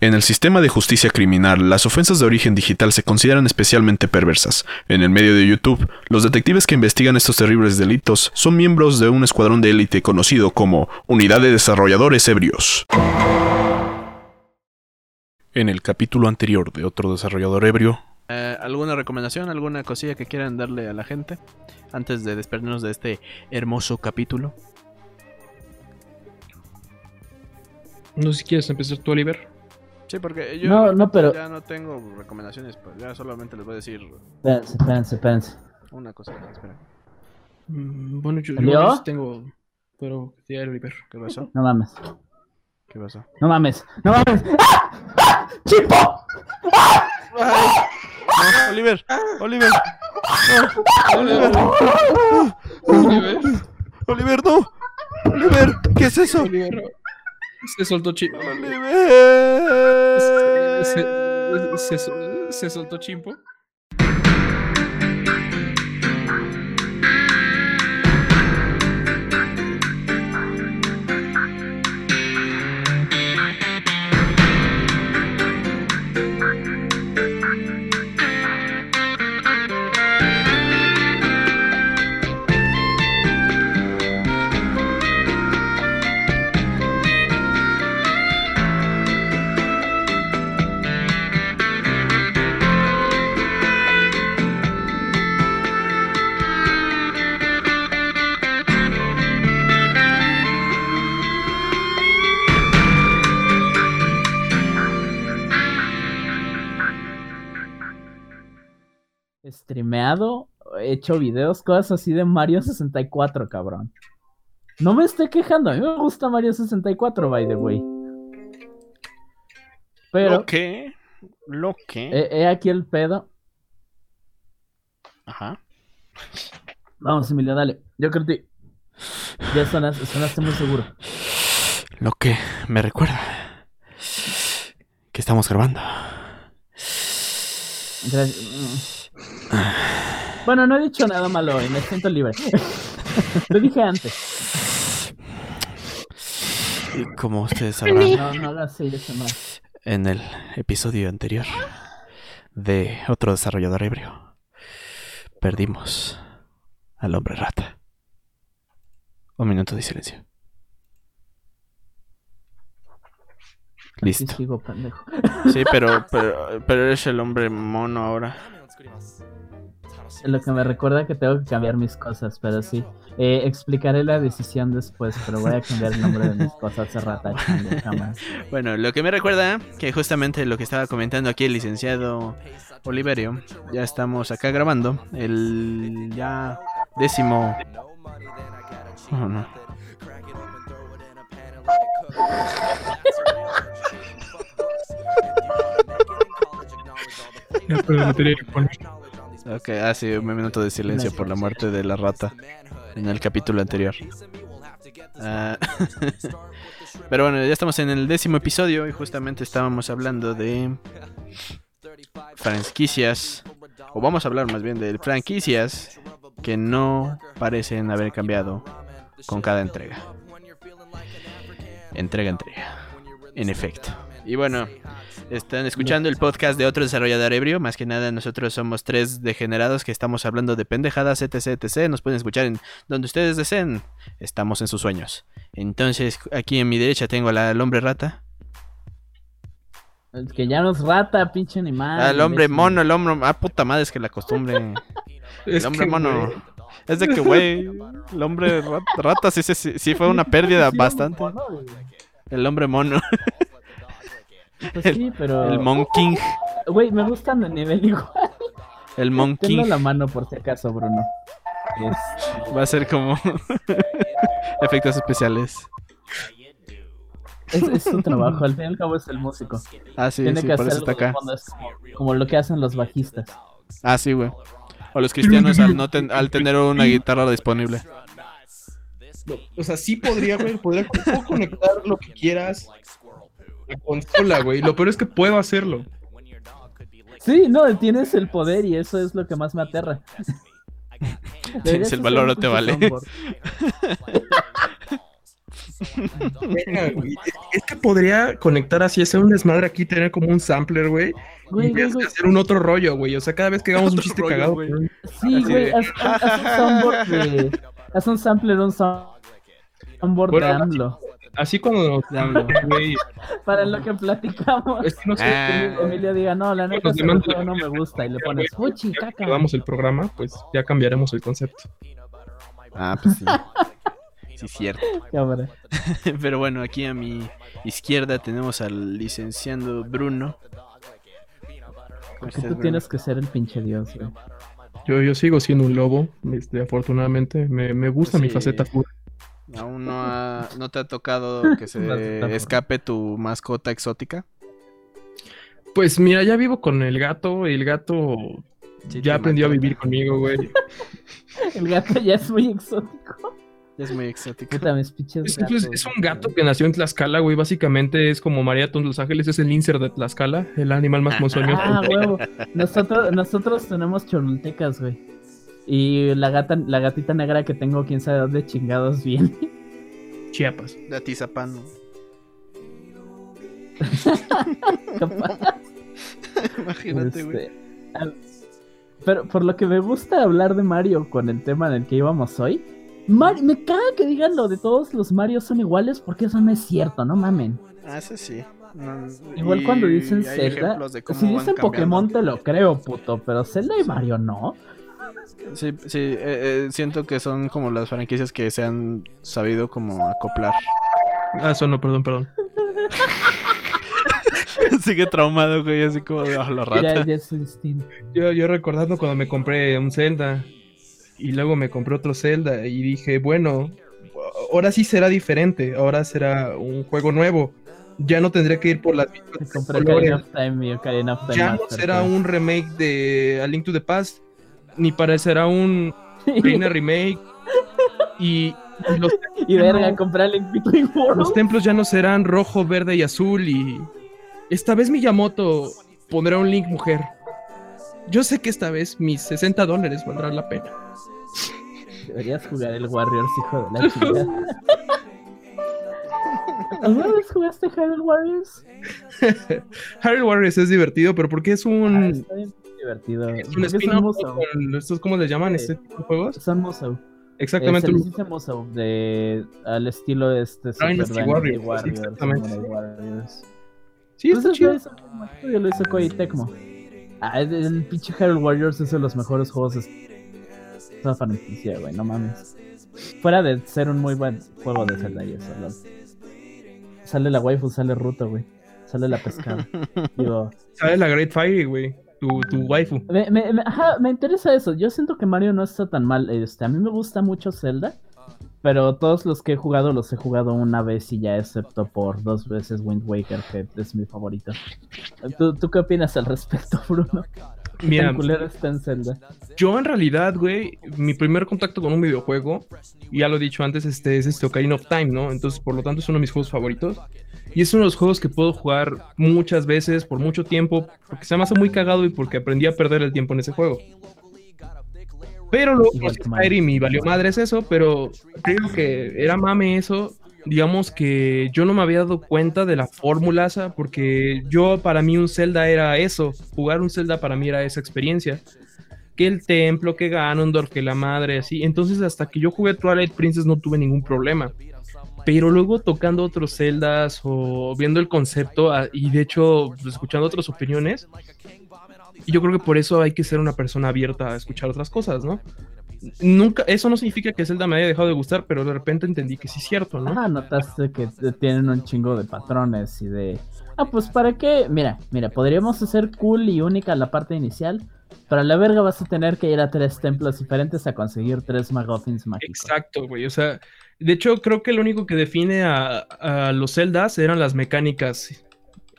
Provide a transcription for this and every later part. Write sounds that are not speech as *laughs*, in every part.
En el sistema de justicia criminal, las ofensas de origen digital se consideran especialmente perversas. En el medio de YouTube, los detectives que investigan estos terribles delitos son miembros de un escuadrón de élite conocido como Unidad de Desarrolladores Ebrios. En el capítulo anterior de otro desarrollador ebrio, Eh, ¿Alguna recomendación, alguna cosilla que quieran darle a la gente antes de despedirnos de este hermoso capítulo? No sé si quieres empezar tú, Oliver. Sí, porque yo No, no, pero. ya no tengo recomendaciones, pues ya solamente les voy a decir Espérense, espérense, espérense. una cosa. Espera, Mm, Bueno, yo, yo tengo. Pero, ya, Oliver. ¿qué pasó? No mames. ¿Qué pasó? No mames. No mames. ¡Ah! ¡Ah! ¡Chipo! No, Oliver, Oliver, no, Oliver, Oliver. Oliver, no, Oliver, ¿qué es eso? Oliver. Se soltó Chimpo. Oliver. Se, se- se- se soltó Chimpo. Streameado, he hecho videos, cosas así de Mario 64, cabrón. No me estoy quejando, a mí me gusta Mario 64, by the way. Pero, ¿Lo qué? ¿Lo qué? he, he aquí el pedo. Ajá. Vamos, Emilio, dale. Yo creo que ya sonas- sonaste muy seguro. Lo que me recuerda que estamos grabando. Gracias. Bueno, no he dicho nada malo y me siento libre. *laughs* Lo dije antes. Y como ustedes sabrán, No, no hagas eso más. en el episodio anterior de otro desarrollador ebrio, perdimos al hombre rata. Un minuto de silencio. Listo. sigo. Sí, pero, *laughs* pero, pero eres el hombre mono ahora. Lo que me recuerda que tengo que cambiar mis cosas, pero sí. Eh, explicaré la decisión después, pero voy a cambiar el nombre de mis cosas hace rato. *laughs* chango, jamás. Bueno, lo que me recuerda que justamente lo que estaba comentando aquí el licenciado Oliverio, ya estamos acá grabando el ya décimo... Oh, no. Ok, ah, un minuto de silencio por la muerte de la rata en el capítulo anterior. Ah, *laughs* Pero bueno, ya estamos en el décimo episodio y justamente estábamos hablando de franquicias, o vamos a hablar más bien de franquicias que no parecen haber cambiado con cada entrega. Entrega, entrega. En efecto. Y bueno, están escuchando el podcast de otro desarrollador ebrio. Más que nada, nosotros somos tres degenerados que estamos hablando de pendejadas, etc, etc. Nos pueden escuchar en donde ustedes deseen. Estamos en sus sueños. Entonces, aquí en mi derecha tengo al hombre rata. Es que ya no es rata, pinche animal. Al hombre mono, el hombre... Ah, puta madre, es que la costumbre... El hombre que, mono... Es de que, güey, el hombre rat- rata sí, sí, sí, sí fue una pérdida bastante. El hombre mono, Pues sí, pero. el monkey, Güey, me gustan de nivel igual. el monkey. Tengo la mano por si acaso, Bruno. Va a ser como *laughs* efectos especiales. Es, es su trabajo, al fin y al cabo es el músico. Ah, sí, Tiene sí, que por hacer eso está acá. es como, como lo que hacen los bajistas. Ah, sí, güey. O los cristianos al, no ten- al tener una guitarra disponible. O sea, sí podría, güey. Podría conectar lo que quieras. La consola, güey. Lo peor es que puedo hacerlo. Sí, no, tienes el poder y eso es lo que más me aterra. *laughs* Si el valor no te vale. Venga, güey. Es que podría conectar así, hacer un desmadre aquí, tener como un sampler, güey. Güey, Y güey, güey. hacer un otro rollo, güey. O sea, cada vez que hagamos un chiste rollo, cagado. güey. güey. Sí, Así güey, haz, haz- haz un *laughs* soundboard de. Haz un sampler, un sound- soundboard Bueno, de AMLO. Así güey, Para lo que platicamos. es que no sé, Ah. Emilio diga, no, la neta, no me gusta. Y le pones, que caca. acabamos el programa, pues ya cambiaremos el concepto. Ah, pues sí. Sí, cierto. Cámara. *laughs* Pero bueno, aquí a mi izquierda tenemos al licenciado Bruno. ¿Cómo Porque tú Bruno? tienes que ser el pinche dios, güey. Yo, yo sigo siendo un lobo, este, afortunadamente. Me, me gusta mi Sí. faceta. ¿Aún no, ha- no te ha tocado *laughs* que se escape tu mascota exótica? Pues mira, ya vivo con el gato. El gato Sí, ya aprendió a vivir conmigo, güey. *laughs* El gato ya es muy exótico. Es muy exótico. Puta, pinches Es, gatos. es- es un gato que nació en Tlaxcala, güey. Básicamente es como María de Los Ángeles, es el insert de Tlaxcala, el animal más *laughs* monstruoso. Ah, huevo. Nosotros, nosotros tenemos cholultecas, güey. Y la gata, la gatita negra que tengo, quién sabe dónde chingados viene. *laughs* Chiapas. De Atizapán. ¿no? *laughs* Capaz. Imagínate, güey. Este, Pero por lo que me gusta hablar de Mario con el tema en el que íbamos hoy, Mar- me caga que digan lo de todos los Marios son iguales porque eso no es cierto, no mamen. Ah, eso sí. No, Igual y cuando dicen Zelda, si dicen. Pokémon te lo creo, puto, pero Zelda y Mario no. Sí, sí, eh, eh, siento que son como las franquicias que se han sabido como acoplar. Ah, eso no, perdón, perdón. *laughs* Sigue traumado, güey, así como de "Ah, la rata. ya es instinto. Yo, yo recordando cuando me compré un Zelda y luego me compré otro Zelda y dije, bueno, ahora sí será diferente, ahora será un juego nuevo. Ya no tendré que ir por las Me mismas compré. Ocarina of Time y Ocarina of Time Ya no será pues. un remake de A Link to the Past, ni parecerá un *laughs* Reina remake. Y, y los, y verga, no. los templos ya no serán rojo, verde y azul. Y esta vez Miyamoto pondrá un Link mujer. Yo sé que esta vez mis 60 dólares valdrán la pena. Deberías jugar el Warriors, hijo de la chingada. ¿Alguna vez jugaste Hyrule Warriors? *laughs* Harry Warriors es divertido, pero porque es Ah, un, bien divertido. es un spin-off con estos, ¿cómo les llaman Sí. este tipo de juegos? Son Musou. Exactamente. Les dice Musou, de, al estilo de este Super Dynasty Dynasty Warriors, Warriors, exactamente. Warriors. Sí, está Pues chido. eso estudio lo hizo Koei Tecmo. Ah, el, el pinche Hyrule Warriors es de los mejores juegos de esta franquicia, güey, no mames. Fuera de ser un muy buen juego de Zelda y eso, lol. Sale la waifu, sale Ruto, güey. Sale la pescada. *laughs* Digo, Sale la Great Fire, güey. Tu, tu waifu. me, me- me- ajá, me interesa eso. Yo siento que Mario no está tan mal. Este, a mí me gusta mucho Zelda. Pero todos los que he jugado los he jugado una vez y ya, excepto por dos veces Wind Waker, que es mi favorito. ¿Tú, tú qué opinas al respecto, Bruno? ¿Qué Mira, está en Zelda? yo en realidad, güey, mi primer contacto con un videojuego, ya lo he dicho antes, este es este Ocarina of Time, ¿no? Entonces, por lo tanto, es uno de mis juegos favoritos. Y es uno de los juegos que puedo jugar muchas veces, por mucho tiempo, porque se me hace muy cagado y porque aprendí a perder el tiempo en ese juego. Pero conocí que. Skyrim y valió madres eso, pero creo que era mame eso. Digamos que yo no me había dado cuenta de la fórmula esa, porque yo para mí un Zelda era eso. Jugar un Zelda para mí era esa experiencia. Que el templo, que Ganondorf, que la madre, así. Entonces hasta que yo jugué Twilight Princess no tuve ningún problema. Pero luego tocando otros Zeldas o viendo el concepto ah, y de hecho escuchando otras opiniones, y yo creo que por eso hay que ser una persona abierta a escuchar otras cosas, ¿no? Nunca, eso no significa que Zelda me haya dejado de gustar, pero de repente entendí que sí es cierto, ¿no? Ah, notaste que tienen un chingo de patrones y de... Ah, pues ¿para qué? Mira, mira, podríamos hacer cool y única la parte inicial, pero a la verga vas a tener que ir a tres templos diferentes a conseguir tres Magothins mágicos. Exacto, güey. O sea, de hecho, creo que lo único que define a, a los Zeldas eran las mecánicas.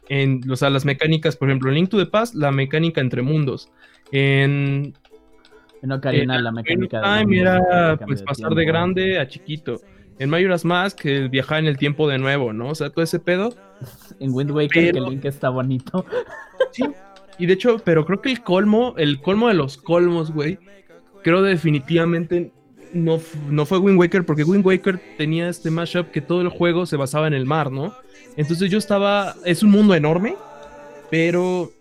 En, o sea, las mecánicas, por ejemplo, en Link to the Past, la mecánica entre mundos. En En Ocarina en la mecánica de Time era el pues de pasar de grande a chiquito. En Majora's Mask, el viajar en el tiempo de nuevo, ¿no? O sea, todo ese pedo. *laughs* En Wind Waker Pero- que Link está bonito. *laughs* Sí. Y de hecho, pero creo que el colmo, el colmo de los colmos, güey, creo definitivamente no, no fue Wind Waker porque Wind Waker tenía este mashup que todo el juego se basaba en el mar, ¿no? Entonces yo estaba, es un mundo enorme, pero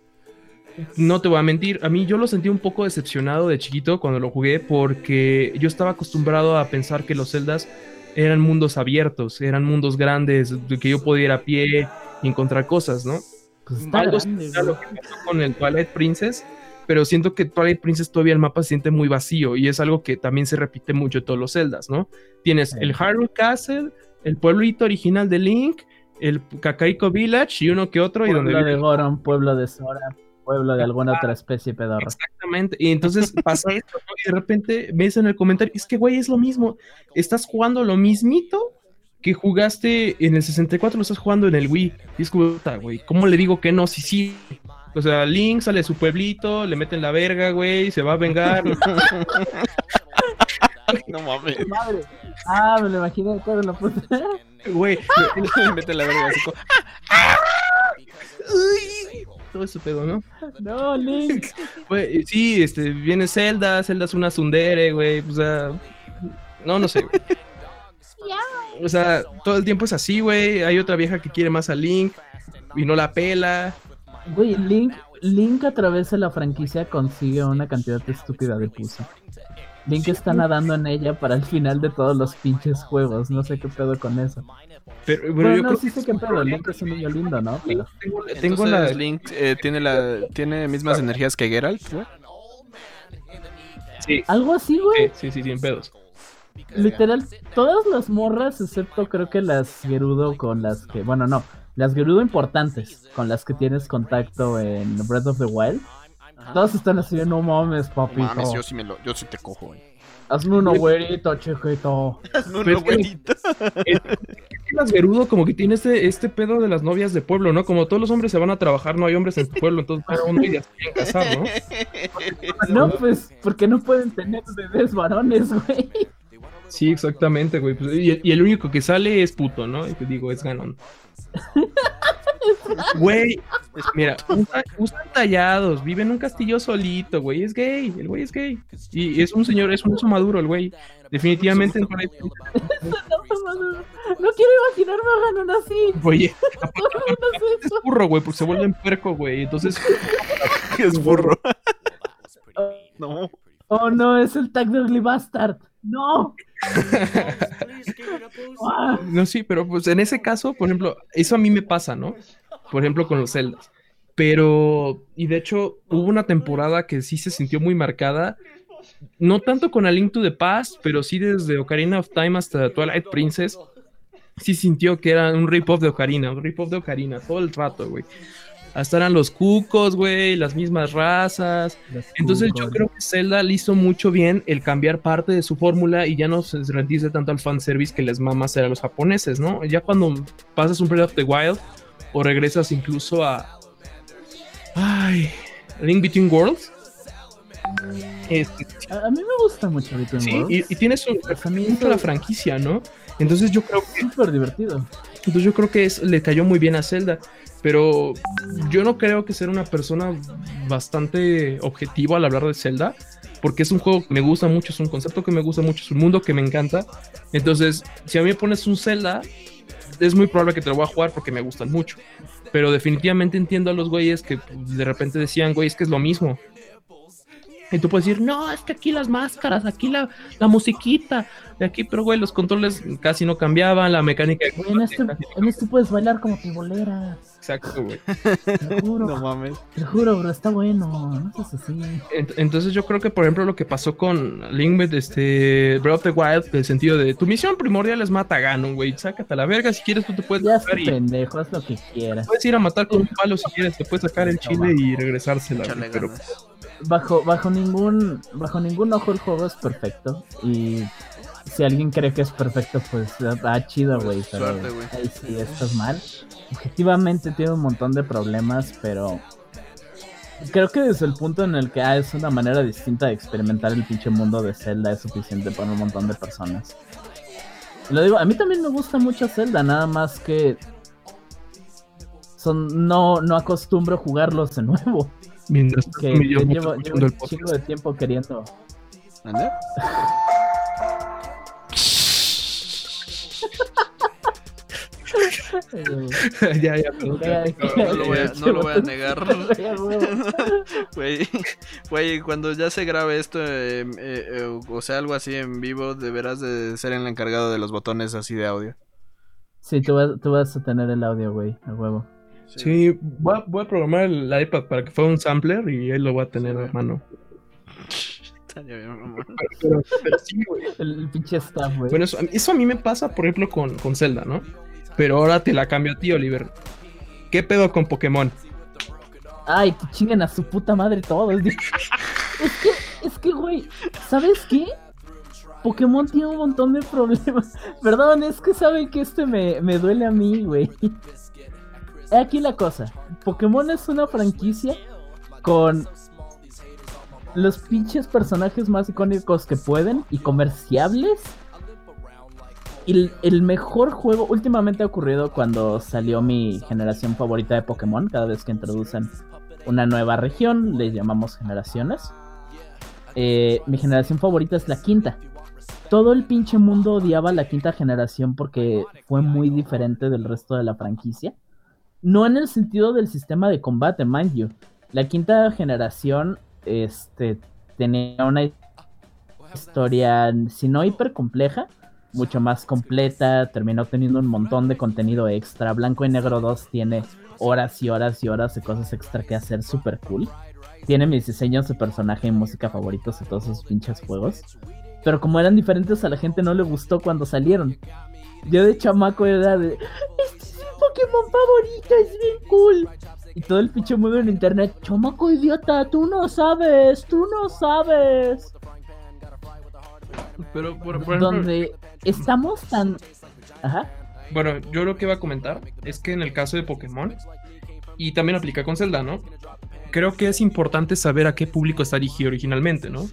no te voy a mentir, a mí yo lo sentí un poco decepcionado de chiquito cuando lo jugué porque yo estaba acostumbrado a pensar que los celdas eran mundos abiertos, eran mundos grandes, de que yo podía ir a pie y encontrar cosas, ¿no? Pues Algo grande, similar a lo que pasó con el Twilight Princess, pero siento que Twilight Princess todavía el mapa se siente muy vacío y es algo que también se repite mucho en todos los celdas, ¿no? Tienes Sí. el Hyrule Castle, el pueblito original de Link, el Kakaiko Village y uno que otro y donde Pueblo de vive- Goron, pueblo de Sora, pueblo de alguna otra especie pedorra. Exactamente. Y entonces *laughs* pasa esto, ¿no? Y de repente ves en el comentario, es que güey, es lo mismo. Estás jugando lo mismito que jugaste en el 64, lo estás jugando en el Wii. Y es como, güey, ¿cómo le digo que no? Sí, sí. O sea, Link sale de su pueblito, le meten la verga, güey, se va a vengar. *laughs* No mames. Madre. Ah, me lo imaginé todo la puta. Güey, Le mete la verga así como, todo ese pedo, ¿no? No, Link. Güey, sí, este, viene Zelda, Zelda es una sundere, güey, o sea, no, no sé. O sea, todo el tiempo es así, güey, hay otra vieja que quiere más a Link y no la pela. Güey, Link, Link a través de la franquicia consigue una cantidad estúpida de pussy. Link está nadando en ella para el final de todos los pinches juegos. No sé qué pedo con eso. Pero, pero Bueno, yo no, creo sí sé qué pedo. Link es un niño lindo, ¿no? Pero... tengo, tengo la... Link eh, tiene la tiene mismas energías que Geralt, güey. Sí, Algo así, güey. sí, sí, sí, en pedos. Literal, todas las morras, excepto creo que las Gerudo con las que. Bueno, no. Las Gerudo importantes, con las que tienes contacto en Breath of the Wild. Todas están así, no mames, papito. Mames, yo sí me lo, yo sí te cojo, güey. Hazme uno, güerito, chiquito. No, que- Es que las Gerudo como que tiene este, este pedo de las novias de pueblo, ¿no? Como todos los hombres se van a trabajar, no hay hombres en tu pueblo, entonces cada uno ya se quieren casar, ¿no? *laughs* No, pues, porque no pueden tener bebés varones, güey. Sí, exactamente, güey. Pues, y, y el único que sale es puto, ¿no? Y te digo, es Ganon. *laughs* Güey, mira, usa- usan tallados, vive en un castillo solito, güey, es gay, el güey es gay. Y es un señor, es un oso maduro el güey. Definitivamente no parece- *laughs* *laughs* No quiero imaginarme a Ganon así. Oye, No es burro, güey, porque se vuelven puerco, güey. Entonces, es burro. No. Oh no, es el Tag de Ah, no, sí, pero pues en ese caso, por ejemplo, eso a mí me pasa, ¿no? Por ejemplo, con los Zeldas. Pero, y de hecho, hubo una temporada que sí se sintió muy marcada. No tanto con A Link to the Past, pero sí desde Ocarina of Time hasta Twilight Princess. Sí sintió que era un rip-off de Ocarina, un rip-off de Ocarina, todo el rato, güey. Hasta eran los cucos, güey, las mismas razas. Entonces yo creo que Zelda le hizo mucho bien el cambiar parte de su fórmula y ya no se rendirse tanto al fanservice que les mama hacer a los japoneses, ¿no? Ya cuando pasas un Breath of the Wild o regresas incluso a... Ay, Link Between Worlds. Este, A, mí me gusta mucho Between sí, Worlds. y, y tienes un, Pues a la franquicia, ¿no? Entonces yo creo que súper divertido. entonces yo creo que es, le cayó muy bien a Zelda, pero yo no creo que ser una persona bastante objetiva al hablar de Zelda, porque es un juego que me gusta mucho, es un concepto que me gusta mucho, es un mundo que me encanta. Entonces, si a mí me pones un Zelda, es muy probable que te lo voy a jugar porque me gustan mucho. Pero definitivamente entiendo a los güeyes que de repente decían, güey, es que es lo mismo. Y tú puedes decir, no, es que aquí las máscaras, aquí la, la musiquita, de aquí, pero güey, los controles casi no cambiaban, la mecánica en, este, en este puedes bailar como. Exacto, güey. Te *laughs* juro, No mames. te juro, bro, está bueno. No seas así. Ent- Entonces yo creo que, por ejemplo, lo que pasó con Link with este Breath of the Wild, en el sentido de tu misión primordial es mata a Ganon, güey. Sácate a la verga, si quieres tú te puedes Ya sacar y pendejo, haz lo que quieras. puedes ir a matar con un palo si quieres, te puedes sacar el chile y regresársela. güey, Pero. Bajo, bajo ningún, bajo ningún ojo el juego es perfecto. Y si alguien cree que es perfecto, pues ah, chido, güey. Pero Suerte, güey. ahí sí estás mal. Objetivamente tiene un montón de problemas, pero creo que desde el punto en el que ah, es una manera distinta de experimentar el pinche mundo de Zelda es suficiente para un montón de personas. Lo digo, a mí también me gusta mucho Zelda, nada más que son no, no acostumbro jugarlos de nuevo. mientras Que yo llevo llevo, un chingo de tiempo queriendo. ¿Ande? *laughs* *laughs* ya, ya. Ya, No lo voy a, no lo *laughs* voy a ya, *laughs* negar. Güey, güey, cuando ya se grabe esto, eh, eh, eh, o sea, algo así en vivo, deberás de ser el encargado de los botones así de audio. Sí, tú vas, tú vas a tener el audio, güey, a huevo. Sí, voy a, voy a programar el iPad para que fuera un sampler y él lo va a tener a mano. Pero, pero sí, güey. El, el pinche staff, güey. Bueno, eso, eso a mí me pasa, por ejemplo, con, con Zelda, ¿no? Pero ahora te la cambio a ti, Oliver. ¿Qué pedo con Pokémon? Ay, que chinguen a su puta madre todos. *laughs* es que, es que, güey, ¿sabes qué? Pokémon tiene un montón de problemas. *laughs* Perdón, es que saben que este me, me duele a mí, güey. Aquí la cosa. Pokémon es una franquicia con los pinches personajes más icónicos que pueden y comerciables. El, el mejor juego últimamente ha ocurrido cuando salió mi generación favorita de Pokémon. Cada vez que introducen una nueva región, les llamamos generaciones. Eh, mi generación favorita es la quinta. Todo el pinche mundo odiaba la quinta generación porque fue muy diferente del resto de la franquicia. No en el sentido del sistema de combate, mind you. La quinta generación este, tenía una historia, si no hiper compleja, mucho más completa. Terminó teniendo un montón de contenido extra. Blanco y Negro 2 tiene horas y horas y horas de cosas extra que hacer, super cool. Tiene mis diseños de personaje y música favoritos de todos esos pinches juegos. Pero como eran diferentes, a la gente no le gustó cuando salieron. Yo de chamaco era de. Este es mi Pokémon favorito, es bien cool. Y todo el pinche mundo en internet. Chamaco idiota, tú no sabes, tú no sabes. Pero, por, por ejemplo, Donde estamos tan. Ajá. bueno, yo lo que iba a comentar es que en el caso de Pokémon, y también aplica con Zelda, ¿no? Creo que es importante saber a qué público está dirigido originalmente, ¿no?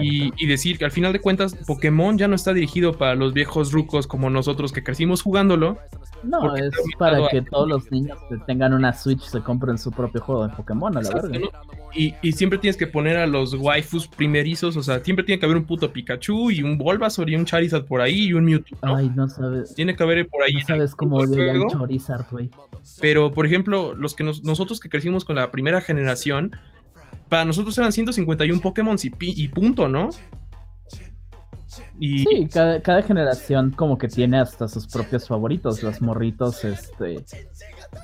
Y, y decir que al final de cuentas Pokémon ya no está dirigido para los viejos rucos como nosotros que crecimos jugándolo. No, es para a- que todos los niños que tengan una Switch se compren su propio juego de Pokémon a la Exacto, verga. ¿no? Y, y siempre tienes que poner a los waifus primerizos, o sea, siempre tiene que haber un puto Pikachu y un Bulbasaur y un Charizard por ahí y un Mewtwo, ¿no? Ay, no sabes. Tiene que haber por ahí. No sabes cómo juego. Charizard, güey. Pero, por ejemplo, los que nos- nosotros que crecimos con la primera generación, para nosotros eran 151 Pokémon y, punto, ¿no? Y Sí, cada, cada generación como que tiene hasta sus propios favoritos. Los morritos, este,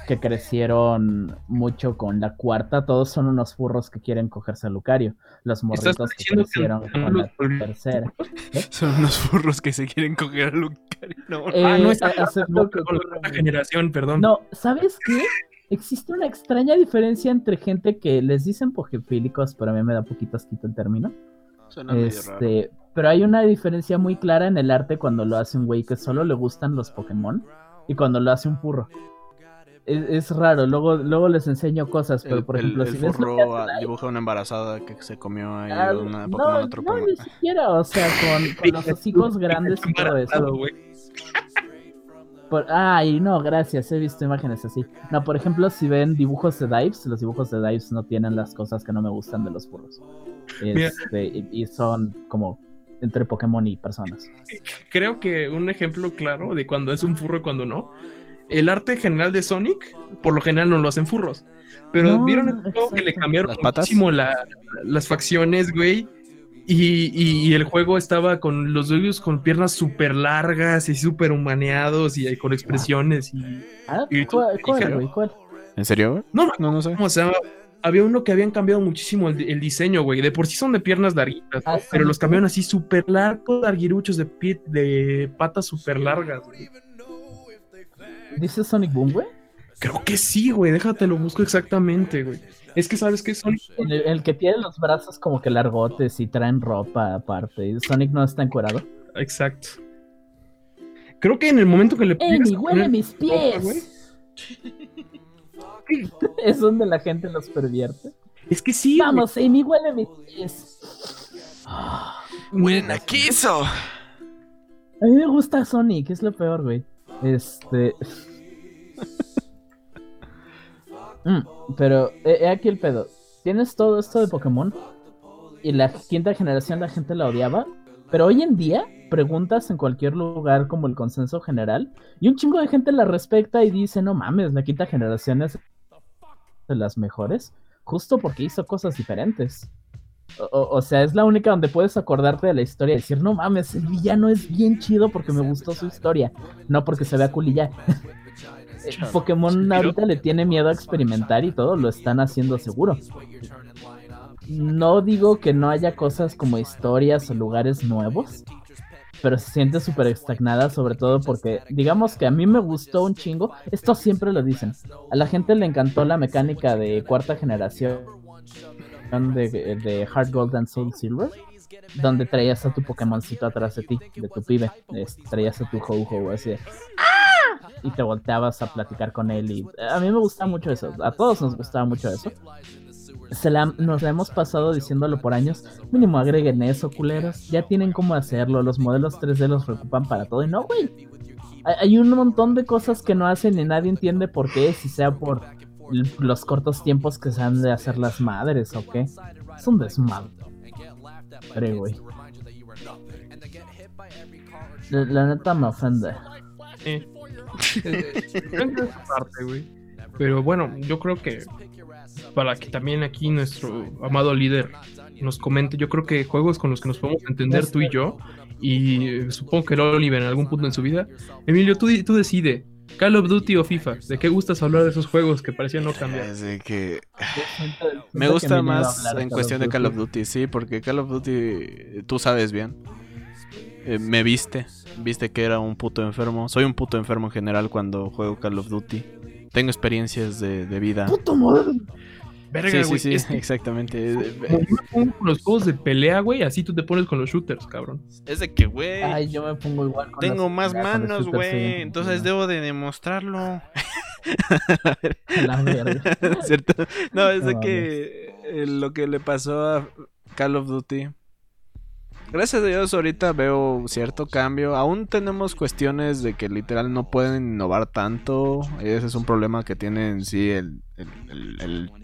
que crecieron mucho con la cuarta, todos son unos furros que quieren cogerse a Lucario. Los morritos que crecieron con la tercera. *laughs* Son unos furros que se quieren coger a Lucario. No, Ah, no, Eh, acepto no, ocurre, cuarta güey. generación, perdón. No, ¿sabes qué? Existe una extraña diferencia entre gente que les dicen pogefílicos, pero a mí me da poquito asquito el término. suena medio raro. Este, pero hay una diferencia muy clara en el arte cuando lo hace un güey que solo le gustan los Pokémon y cuando lo hace un furro. Es, es raro, luego, luego les enseño cosas, pero El, por el- ejemplo, el si que furro Light, dibuja una embarazada que se comió ahí ah, una no, Pokémon otro no, Pokémon. ni siquiera, o sea, con, con los hocicos grandes y todo eso. Por- ay, no, gracias, he visto imágenes así. No, por ejemplo, si ven dibujos de Dives, los dibujos de Dives no tienen las cosas que no me gustan de los furros. Mira. Este, y, y son como entre Pokémon y personas. Creo que un ejemplo claro de cuando es un furro y cuando no. El arte general de Sonic, por lo general no lo hacen furros. Pero No, vieron el juego que le cambiaron ¿Las patas? muchísimo la- las facciones, güey. Y, y- y el juego estaba con los dueños con piernas súper largas y súper humaneados y, con expresiones. Y, Ah. ¿cuál, güey? ¿Cuál? ¿En serio? no, No, no sé. Había uno que habían cambiado muchísimo el, el diseño, güey. De por sí son de piernas larguitas, ¿no? Ah, sí. pero los cambiaron así súper largos, larguiruchos de, pie- de patas súper largas, güey. ¿Dice Sonic Boom, güey? Creo que sí, güey. Déjate lo busco exactamente, güey. Es que sabes que Sonic. El, el que tiene los brazos como que largotes y traen ropa aparte. Sonic no está encuerado. Exacto. Creo que en el momento que le ¡Emi, llegas a huele poner mis ropa, pies! *laughs* es donde la gente los pervierte. Es que sí. Vamos, Amy, huele mis pies. ¡Huelen a queso! A mí me gusta Sonic, es lo peor, güey. Este. *laughs* Mm, pero, he he aquí el pedo. Tienes todo esto de Pokémon. Y la quinta generación la gente la odiaba. Pero hoy en día, preguntas en cualquier lugar como el consenso general y un chingo de gente la respecta y dice, no mames, la quinta generación es de las mejores, justo porque hizo cosas diferentes. O, o, sea, es la única donde puedes acordarte de la historia y decir, no mames, el villano es bien chido porque me gustó su historia, no porque se vea ya. *laughs* Pokémon ahorita le tiene miedo a experimentar y todo lo están haciendo seguro. No digo que no haya cosas como historias o lugares nuevos, pero se siente súper estagnada, sobre todo porque, digamos que a mí me gustó un chingo. Esto siempre lo dicen. A la gente le encantó la mecánica de cuarta generación de, de Heart Gold and Soul Silver, donde traías a tu Pokémoncito atrás de ti, de tu pibe. traías a tu Ho-Ho así de, y te volteabas a platicar con él. Y a mí me gusta mucho eso. A todos nos gustaba mucho eso. Se la, nos la hemos pasado diciéndolo por años. Mínimo agreguen eso, culeros. Ya tienen cómo hacerlo. Los modelos 3D los preocupan para todo. Y no, güey. Hay, un montón de cosas que no hacen y nadie entiende por qué. Si sea por los cortos tiempos que se han de hacer las madres o qué. Es un desmadre, güey. La, la neta me ofende. Sí. Pero bueno, yo creo que para que también aquí nuestro amado líder nos comente, yo creo que juegos con los que nos podemos entender tú y yo, y supongo que Oliver en algún punto en su vida. Emilio, tú, tú decide, Call of Duty o FIFA, ¿de qué gustas hablar de esos juegos que parecían no cambiar? que me gusta más en cuestión de Call of Duty, sí, porque Call of Duty tú sabes bien. Eh, me viste, viste que era un puto enfermo. Soy un puto enfermo en general cuando juego Call of Duty. Tengo experiencias de, vida. ¡Puto madre! Verga, sí, sí, sí, *laughs* exactamente. con los juegos de pelea, güey, así tú te pones con los shooters, cabrón. Es de que, güey. Ay, yo me pongo igual con Tengo más manos, güey. Entonces debo de demostrarlo. *laughs* La verga. *laughs* ¿Cierto? No, es de que eh, lo que le pasó a Call of Duty Gracias a Dios ahorita veo cierto cambio. Aún tenemos cuestiones de que literal no pueden innovar tanto. Ese es un problema que tiene en sí el,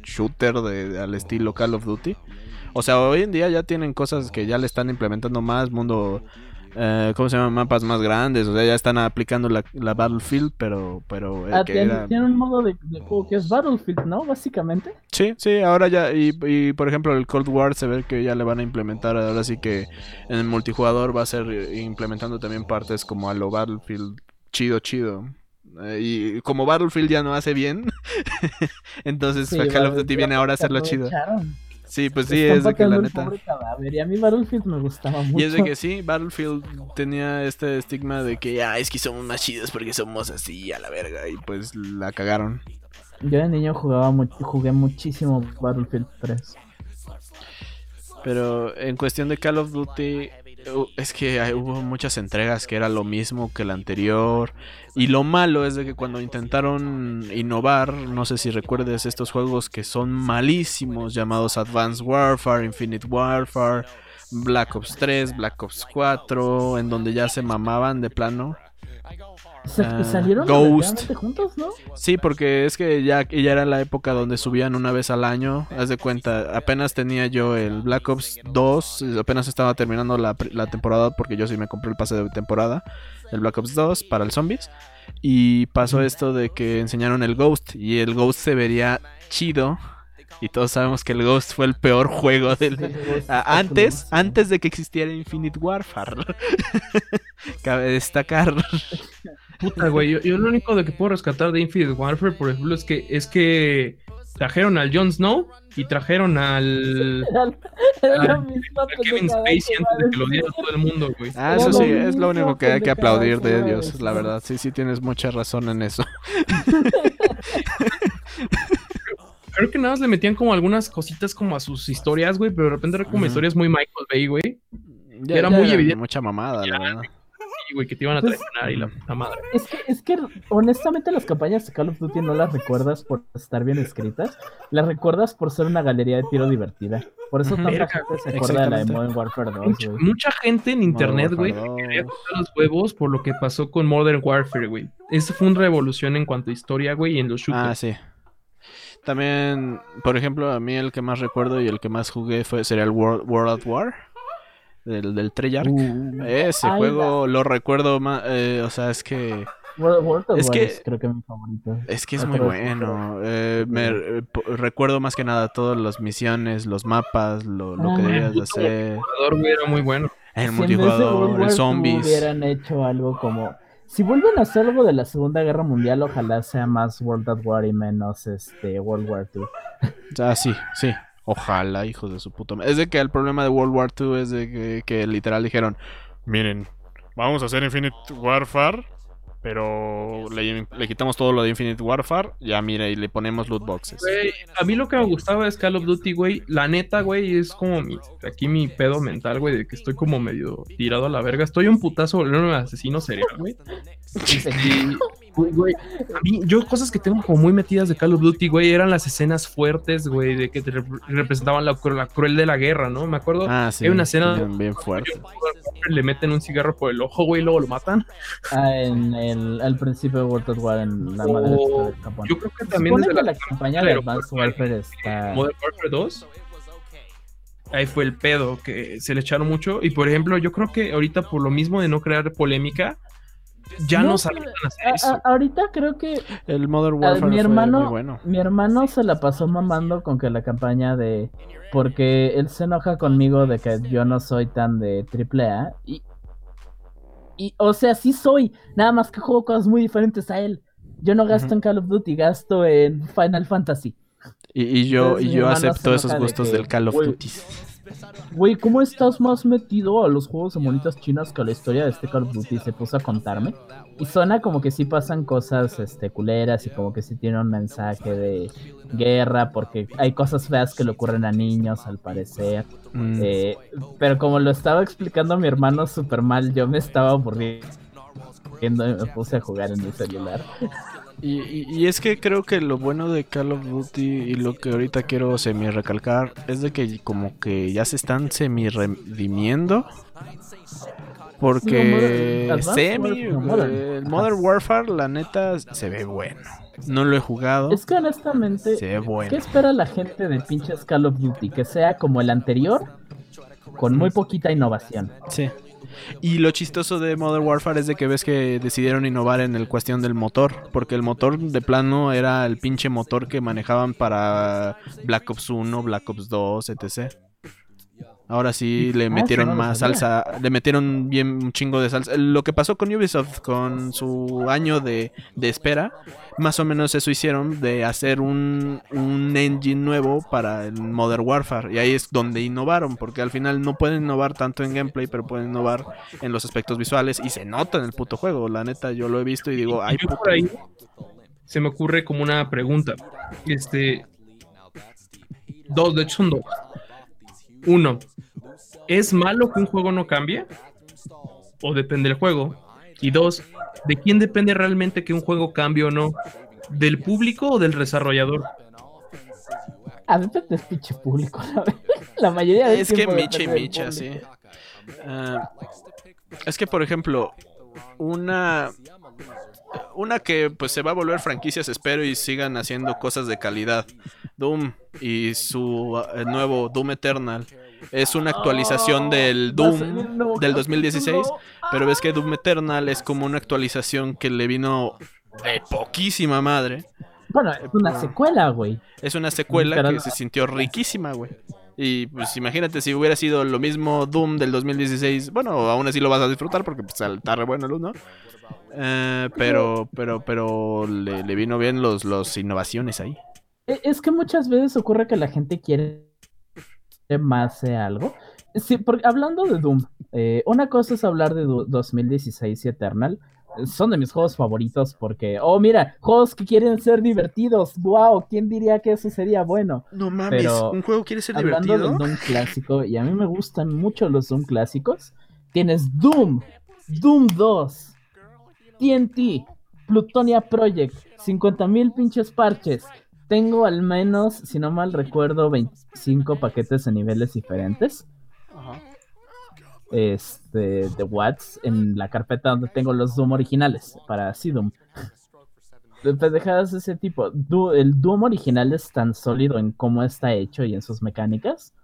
shooter al estilo Call of Duty. O sea, hoy en día ya tienen cosas que ya le están implementando más, mundo eh, ¿cómo se llama? Mapas más grandes, o sea, ya están aplicando la, Battlefield, pero... pero ah, tiene, un modo de, juego que es Battlefield, ¿no? Básicamente. Sí, sí, ahora ya, y, y, por ejemplo el Cold War se ve que ya le van a implementar, ahora sí que en el multijugador va a ser implementando también partes como a lo Battlefield, chido, chido. Eh, y como Battlefield ya no hace bien, *laughs* entonces Call of Duty viene ahora a hacerlo chido. Sí, pues sí, es de que la neta. Y a mí Battlefield me gustaba mucho. Y es de que sí, Battlefield tenía este estigma de que, ah, es que somos más chidos porque somos así a la verga. Y pues la cagaron. Yo de niño jugaba jugué muchísimo Battlefield 3. Pero en cuestión de Call of Duty, es que hubo muchas entregas que era lo mismo que la anterior. Y lo malo es de que cuando intentaron innovar, no sé si recuerdes estos juegos que son malísimos, llamados Advanced Warfare, Infinite Warfare, Black Ops 3, Black Ops 4, en donde ya se mamaban de plano. Ah, salieron Ghost. juntos, ¿no? Sí, porque es que ya, ya era la época donde subían una vez al año. Haz de cuenta, apenas tenía yo el Black Ops 2, apenas estaba terminando la, la temporada porque yo sí me compré el pase de temporada, el Black Ops 2 para el Zombies. Y pasó esto de que enseñaron el Ghost y el Ghost se vería chido. Y todos sabemos que el Ghost fue el peor *laughs* juego del... antes, antes de que existiera Infinite Warfare. *laughs* Cabe destacar. *laughs* Puta, güey. Yo, lo único de que puedo rescatar de Infinite Warfare, por ejemplo, es que es que trajeron al Jon Snow y trajeron al, *laughs* Kevin Spacey antes de que lo diera todo el mundo, güey. Ah, eso sí, es lo único que hay que aplaudir de Dios, la verdad. Sí, sí, tienes mucha razón en eso. *laughs* Creo que nada más le metían como algunas cositas como a sus historias, güey, pero de repente era como historias muy Michael Bay, güey. era muy evidente. Mucha mamada, la verdad güey, que te iban a pues, traicionar y la, madre. Es que, es que, honestamente, las campañas de Call of Duty no las recuerdas por estar bien escritas, las recuerdas por ser una galería de tiro divertida. Por eso tanta gente se acuerda de la de Modern Warfare 2, mucha, mucha, gente en internet, güey, quería cortar los huevos por lo que pasó con Modern Warfare, güey. Eso fue una revolución en cuanto a historia, güey, y en los shooters. Ah, sí. También, por ejemplo, a mí el que más recuerdo y el que más jugué fue sería el World, World at War. Del, del Treyarch. Uh, Ese juego lo recuerdo más, o sea, es que World, World of Es que- Warcraft creo que es mi favorito. es que es Otro muy bueno. Eh, me eh, recuerdo más que nada todas las misiones, los mapas, lo, lo que Ah, debías de hacer, El jugador, güey, era muy bueno. el Si multijugador, el zombies. hubieran hecho algo como. Si vuelven a hacer algo de la Segunda Guerra Mundial, ojalá sea más World at War y menos este World War II. Ah, sí, sí. Ojalá, hijos de su puta madre. Es de que el problema de World War II es de que, que literal dijeron, miren, vamos a hacer Infinite Warfare, pero le, le quitamos todo lo de Infinite Warfare, ya mira, y le ponemos loot boxes. A mí lo que me gustaba es Call of Duty, güey. La neta, güey, es como mi, aquí mi pedo mental, güey, de que estoy como medio tirado a la verga. Estoy un putazo volviendo un asesino serial, güey. *laughs* Güey, a mí, yo cosas que tengo como muy metidas de Call of Duty, güey, eran las escenas fuertes, güey, de que te rep- representaban la, la cruel de la guerra, ¿no? Me acuerdo, Ah, sí. hay una escena bien, bien fuerte. le meten un cigarro por el ojo, güey, y luego lo matan. Ah, en el, al principio de World at War en la madre Oh, de Japón. Yo creo que también desde que la la campaña de Advanced Warfare está. Modern Warfare 2. Ahí fue el pedo que se le echaron mucho. Y por ejemplo, yo creo que ahorita por lo mismo de no crear polémica, ya no, No, saben pero- hacer A- eso. a- ahorita creo que El Modern Warfare mi fue muy bueno. mi hermano se la pasó mamando con que la campaña de porque él se enoja conmigo de que yo no soy tan de AAA y y o sea, sí soy, nada más que juego cosas muy diferentes a él. Yo no gasto en Call of Duty, gasto en Final Fantasy. Y, y yo, Entonces, y yo acepto esos de gustos que, del Call of Duty. Güey, ¿cómo estás más metido a los juegos de monitas chinas que a la historia de este Call of Duty? Se puso a contarme. Y suena como que sí pasan cosas este, culeras y como que sí tiene un mensaje de guerra, porque hay cosas feas que le ocurren a niños, al parecer. Mm, Eh, pero como lo estaba explicando mi hermano súper mal, yo me estaba aburriendo y me puse a jugar en mi celular. Y, y- y es que creo que lo bueno de Call of Duty y lo que ahorita quiero semi recalcar es de que como que ya se están semi redimiendo. Porque No, Modern- semi, Modern. eh, el Modern Warfare, la neta, se ve bueno. No lo he jugado. Es que honestamente, Se ve bueno. ¿qué espera la gente de pinches Call of Duty? Que sea como el anterior, con muy poquita innovación. Sí. Y lo chistoso de Modern Warfare es de que ves que decidieron innovar en el cuestión del motor, porque el motor de plano era el pinche motor que manejaban para Black Ops 1, Black Ops 2, etc. Ahora sí le Ah, metieron sí, no lo más salsa, le metieron bien un chingo de salsa. Lo que pasó con Ubisoft con su año de, de espera, más o menos eso hicieron de hacer un, un engine nuevo para el Modern Warfare. Y ahí es donde innovaron, porque al final no pueden innovar tanto en gameplay, pero pueden innovar en los aspectos visuales y se nota en el puto juego. La neta, yo lo he visto y digo, ay, puto. por ahí se me ocurre como una pregunta. Este. Dos, de hecho son dos. Uno, ¿es malo que un juego no cambie? ¿O depende del juego? Y dos, ¿de quién depende realmente que un juego cambie o no? ¿Del público o del desarrollador? A veces es pinche público, *laughs* la. La mayoría de Es que micha y micha, sí. Ah, es que, por ejemplo, una. Una que pues se va a volver franquicias, espero, y sigan haciendo cosas de calidad. Doom y su eh, nuevo Doom Eternal es una actualización del Doom del 2016, pero ves que Doom Eternal es como una actualización que le vino de poquísima madre. Bueno, es una secuela, güey. Es una secuela Pero- que se sintió riquísima, güey. Y pues imagínate si hubiera sido lo mismo Doom del 2016. Bueno, aún así lo vas a disfrutar porque pues está re bueno luz, ¿no? Eh, pero, pero, pero le, vino bien los, los innovaciones ahí. E- Es que muchas veces ocurre que la gente quiere más de algo. Sí, porque hablando de Doom, eh, una cosa es hablar de Du- 2016 y Eternal. Son de mis juegos favoritos porque, oh, mira, juegos que quieren ser divertidos. ¡Wow! ¿Quién diría que eso sería bueno? No mames, Pero, ¿un juego quiere ser Hablando divertido? del Doom clásico, y a mí me gustan mucho los Doom clásicos, tienes Doom, Doom 2, TNT, Plutonia Project, 50.000 pinches parches. Tengo al menos, si no mal recuerdo, 25 paquetes de niveles diferentes. Este, de Watts en la carpeta donde tengo los Doom originales para. De pendejadas de ese tipo. Du- el Doom original es tan sólido en cómo está hecho y en sus mecánicas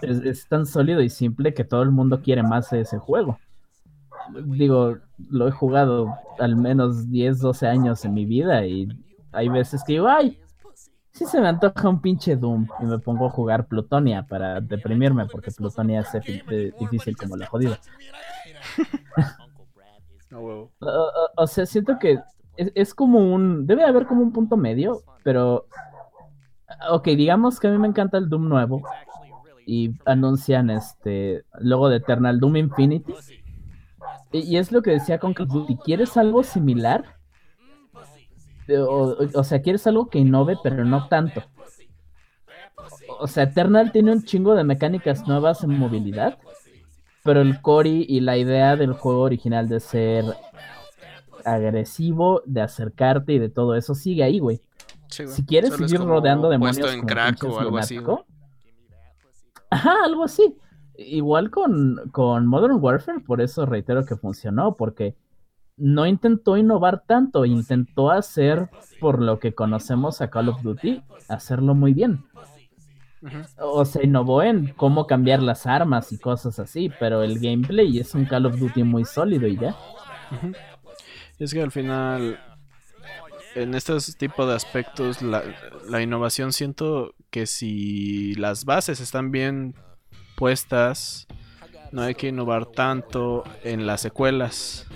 es tan sólido y simple que todo el mundo quiere más de ese juego. Digo, lo he jugado al menos 10, 12 años en mi vida y hay veces que digo, ay, sí se me antoja un pinche Doom y me pongo a jugar Plutonia para deprimirme porque Plutonia es de- difícil como la jodida. *laughs* Huevo. O, sea, siento que es, es como un. Debe haber como un punto medio, pero. Ok, digamos que a mí me encanta el Doom nuevo. Y anuncian este. Luego de Eternal Doom Infinity. Y, y es lo que decía con of Duty. ¿Quieres algo similar? O, o sea, quieres algo que innove, pero no tanto. O sea, Eternal tiene un chingo de mecánicas nuevas en movilidad. Pero el core y la idea del juego original de ser agresivo, de acercarte y de todo eso sigue ahí, güey. Sí. Si quieres seguir rodeando demonios en como crack o algo así. Ajá, algo así. Igual con, con Modern Warfare, por eso reitero que funcionó, porque no intentó innovar tanto, intentó hacer, por lo que conocemos a Call of Duty, hacerlo muy bien. O se innovó en cómo cambiar las armas y cosas así, pero el gameplay es un Call of Duty muy sólido y ya. Es que al final, en estos tipos de aspectos, la, la innovación siento que si las bases están bien puestas, no hay que innovar tanto en las secuelas.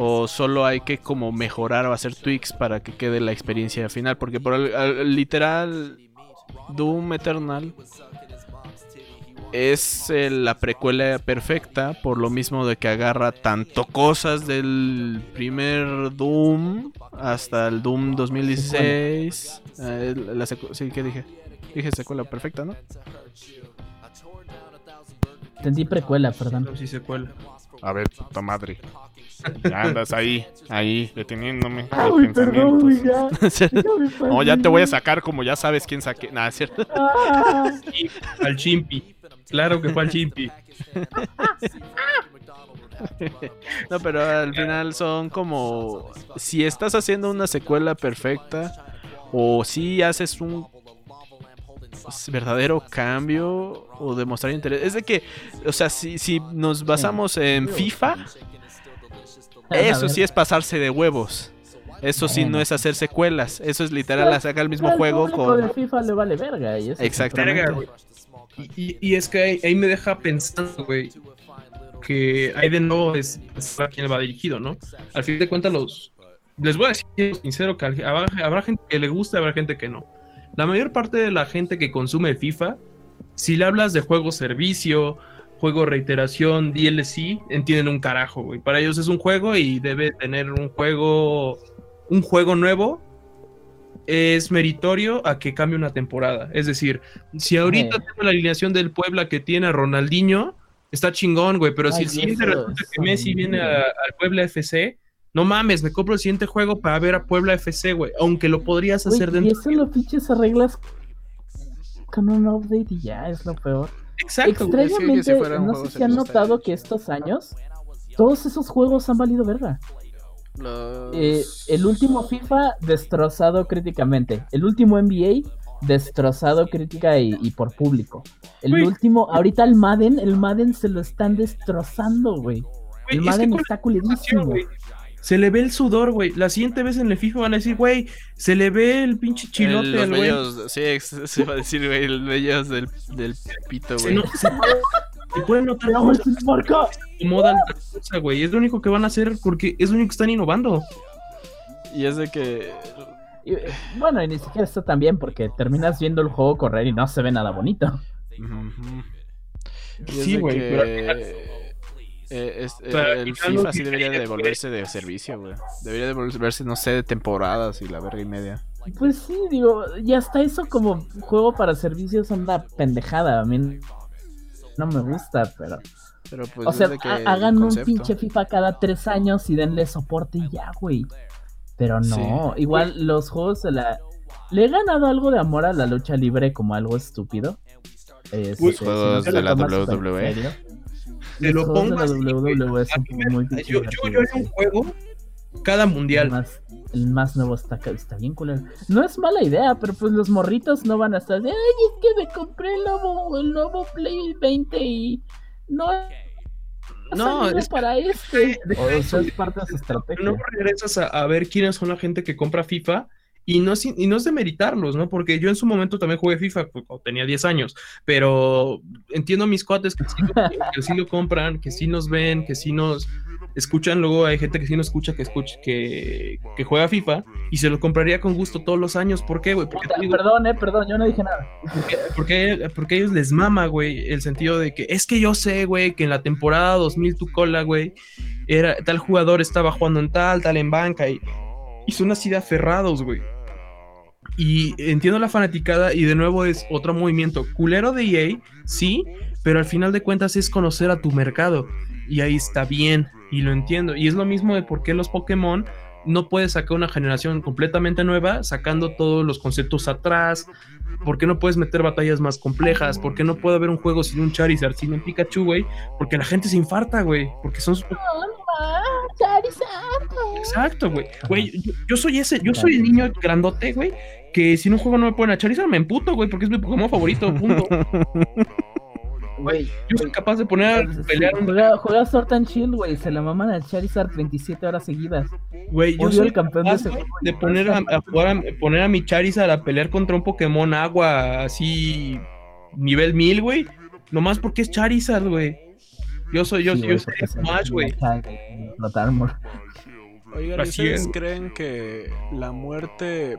O solo hay que como mejorar o hacer tweaks para que quede la experiencia final. Porque por el, al- literal, Doom Eternal es eh, la precuela perfecta por lo mismo de que agarra tanto cosas del primer Doom hasta el Doom 2016. eh, la sí, ¿qué dije? Dije secuela perfecta, ¿no? Entendí precuela, perdón. Sí se cuela. A ver, puta madre. Ya andas ahí, ahí, deteniéndome. Ay, perdón, güey, ya. *laughs* No, ya te voy a sacar como ya sabes quién saqué. Nada, es cierto. Ah. Al Chimpi. Claro que fue al Chimpi. No, pero al final son como si estás haciendo una secuela perfecta o si haces un verdadero cambio o demostrar interés. Es de que, o sea, si, si nos basamos en FIFA, eso sí es pasarse de huevos. Eso sí no es hacer secuelas. Eso es literal, la saca el mismo juego público de con... FIFA le vale verga. Y Exactamente. Y, es que ahí, ahí me deja pensando, güey, que ahí de nuevo es, es a quién va dirigido, ¿no? Al fin de cuentas, los. Les voy a decir sincero que al- habrá, habrá gente que le gusta, habrá gente que no. La mayor parte de la gente que consume FIFA, si le hablas de juego servicio, juego reiteración, DLC, entienden un carajo, güey. Para ellos es un juego y debe tener un juego. Un juego nuevo es meritorio a que cambie una temporada. Es decir, si ahorita tengo la alineación del Puebla que tiene a Ronaldinho, está chingón, güey. Pero si Ay, el siguiente resulta es que Messi viene a- al Puebla FC, no mames, me compro el siguiente juego para ver a Puebla FC, güey. Aunque lo podrías hacer y dentro. eso lo pinches arreglas con un update y ya es lo peor. Exacto. Extrañamente, sí, no sé si han notado que estos años todos esos juegos han valido verga. Los- Eh, el último FIFA destrozado críticamente. El último NBA destrozado crítica y, y por público. El último, ahorita el Madden, el Madden se lo están destrozando, güey. El es que Madden está culidísimo. Se le ve el sudor, güey. La siguiente vez en el FIFA van a decir, güey, se le ve el pinche chilote el- los al güey. sí, *laughs* se iba a decir, güey, el vellos del, del pito, Se, güey. no- se puede, se puede notar ¡Ya, cómo güey, se marca! acomoda la cosa, güey. Es lo único que van a hacer porque es lo único que están innovando. Y es de que Y, Bueno, y ni siquiera está tan bien porque terminas viendo el juego correr y no se ve nada bonito. Ujú. Y es Sí, güey, que, pero eh, es- eh, el FIFA sí debería quería de fue- volverse de servicio, güey. Debería de volverse, no sé, de temporadas y la verga y media. Pues sí, digo, y hasta eso como juego para servicios anda pendejada. A mí no me gusta, pero. Pero pues o sea, que hagan un pinche FIFA cada tres años y denle soporte y ya, güey. Pero no, igual los juegos de la. Le he ganado algo de amor a la lucha libre como algo estúpido. Este, Pues, si juegos no de la WWE. Te lo pongo así. WWE muy yo, yo, yo haría un juego Cada El mundial. más, el más nuevo está, está bien culero. No es mala idea, pero pues los morritos no van a estar de, ay, es que me compré el nuevo, el nuevo Play 20 y no No, es para este. deja O eso. sea, es parte de su estrategia. Luego regresas a, a ver quiénes son la gente que compra FIFA y no, es, y no es de meritarlos, ¿no? Porque yo en su momento también jugué FIFA pues, cuando tenía 10 años, pero entiendo a mis cuates que sí, lo, *laughs* que sí lo compran, que sí nos ven, que sí nos escuchan. Luego hay gente que sí nos escucha, que, escucha que, que juega FIFA y se lo compraría con gusto todos los años. ¿Por qué, güey? Perdón, eh, perdón, yo no dije nada. porque, porque a ellos les mama, güey, el sentido de que es que yo sé, güey, que en la temporada 2000 tu cola, güey, era tal jugador estaba jugando en tal, tal en banca y, y son así de aferrados, güey. Y entiendo la fanaticada y de nuevo es otro movimiento culero de EA, sí, pero al final de cuentas es conocer a tu mercado y ahí está bien y lo entiendo. Y es lo mismo de por qué los Pokémon no puedes sacar una generación completamente nueva sacando todos los conceptos atrás. ¿Por qué no puedes meter batallas más complejas? ¿Por qué no puede haber un juego sin un Charizard, sin un Pikachu, güey? Porque la gente se infarta, güey. Porque son sus Exacto, güey. Güey, yo, yo soy ese, yo soy el niño grandote, güey, que si en un juego no me ponen a Charizard me emputo, güey, porque es mi Pokémon favorito, punto. *laughs* Güey, Yo soy capaz de poner a pelear un... juega, juega Sword and Shield, güey. Se la maman al Charizard 27 horas seguidas. Güey, yo Odio soy el campeón de capaz, ese de poner a, a jugar a, poner a mi Charizard a pelear contra un Pokémon agua así nivel 1000, güey. Nomás porque es Charizard, güey. Yo soy, yo, Sí, yo soy Smash, güey. Oigan, ¿ustedes es. creen que la muerte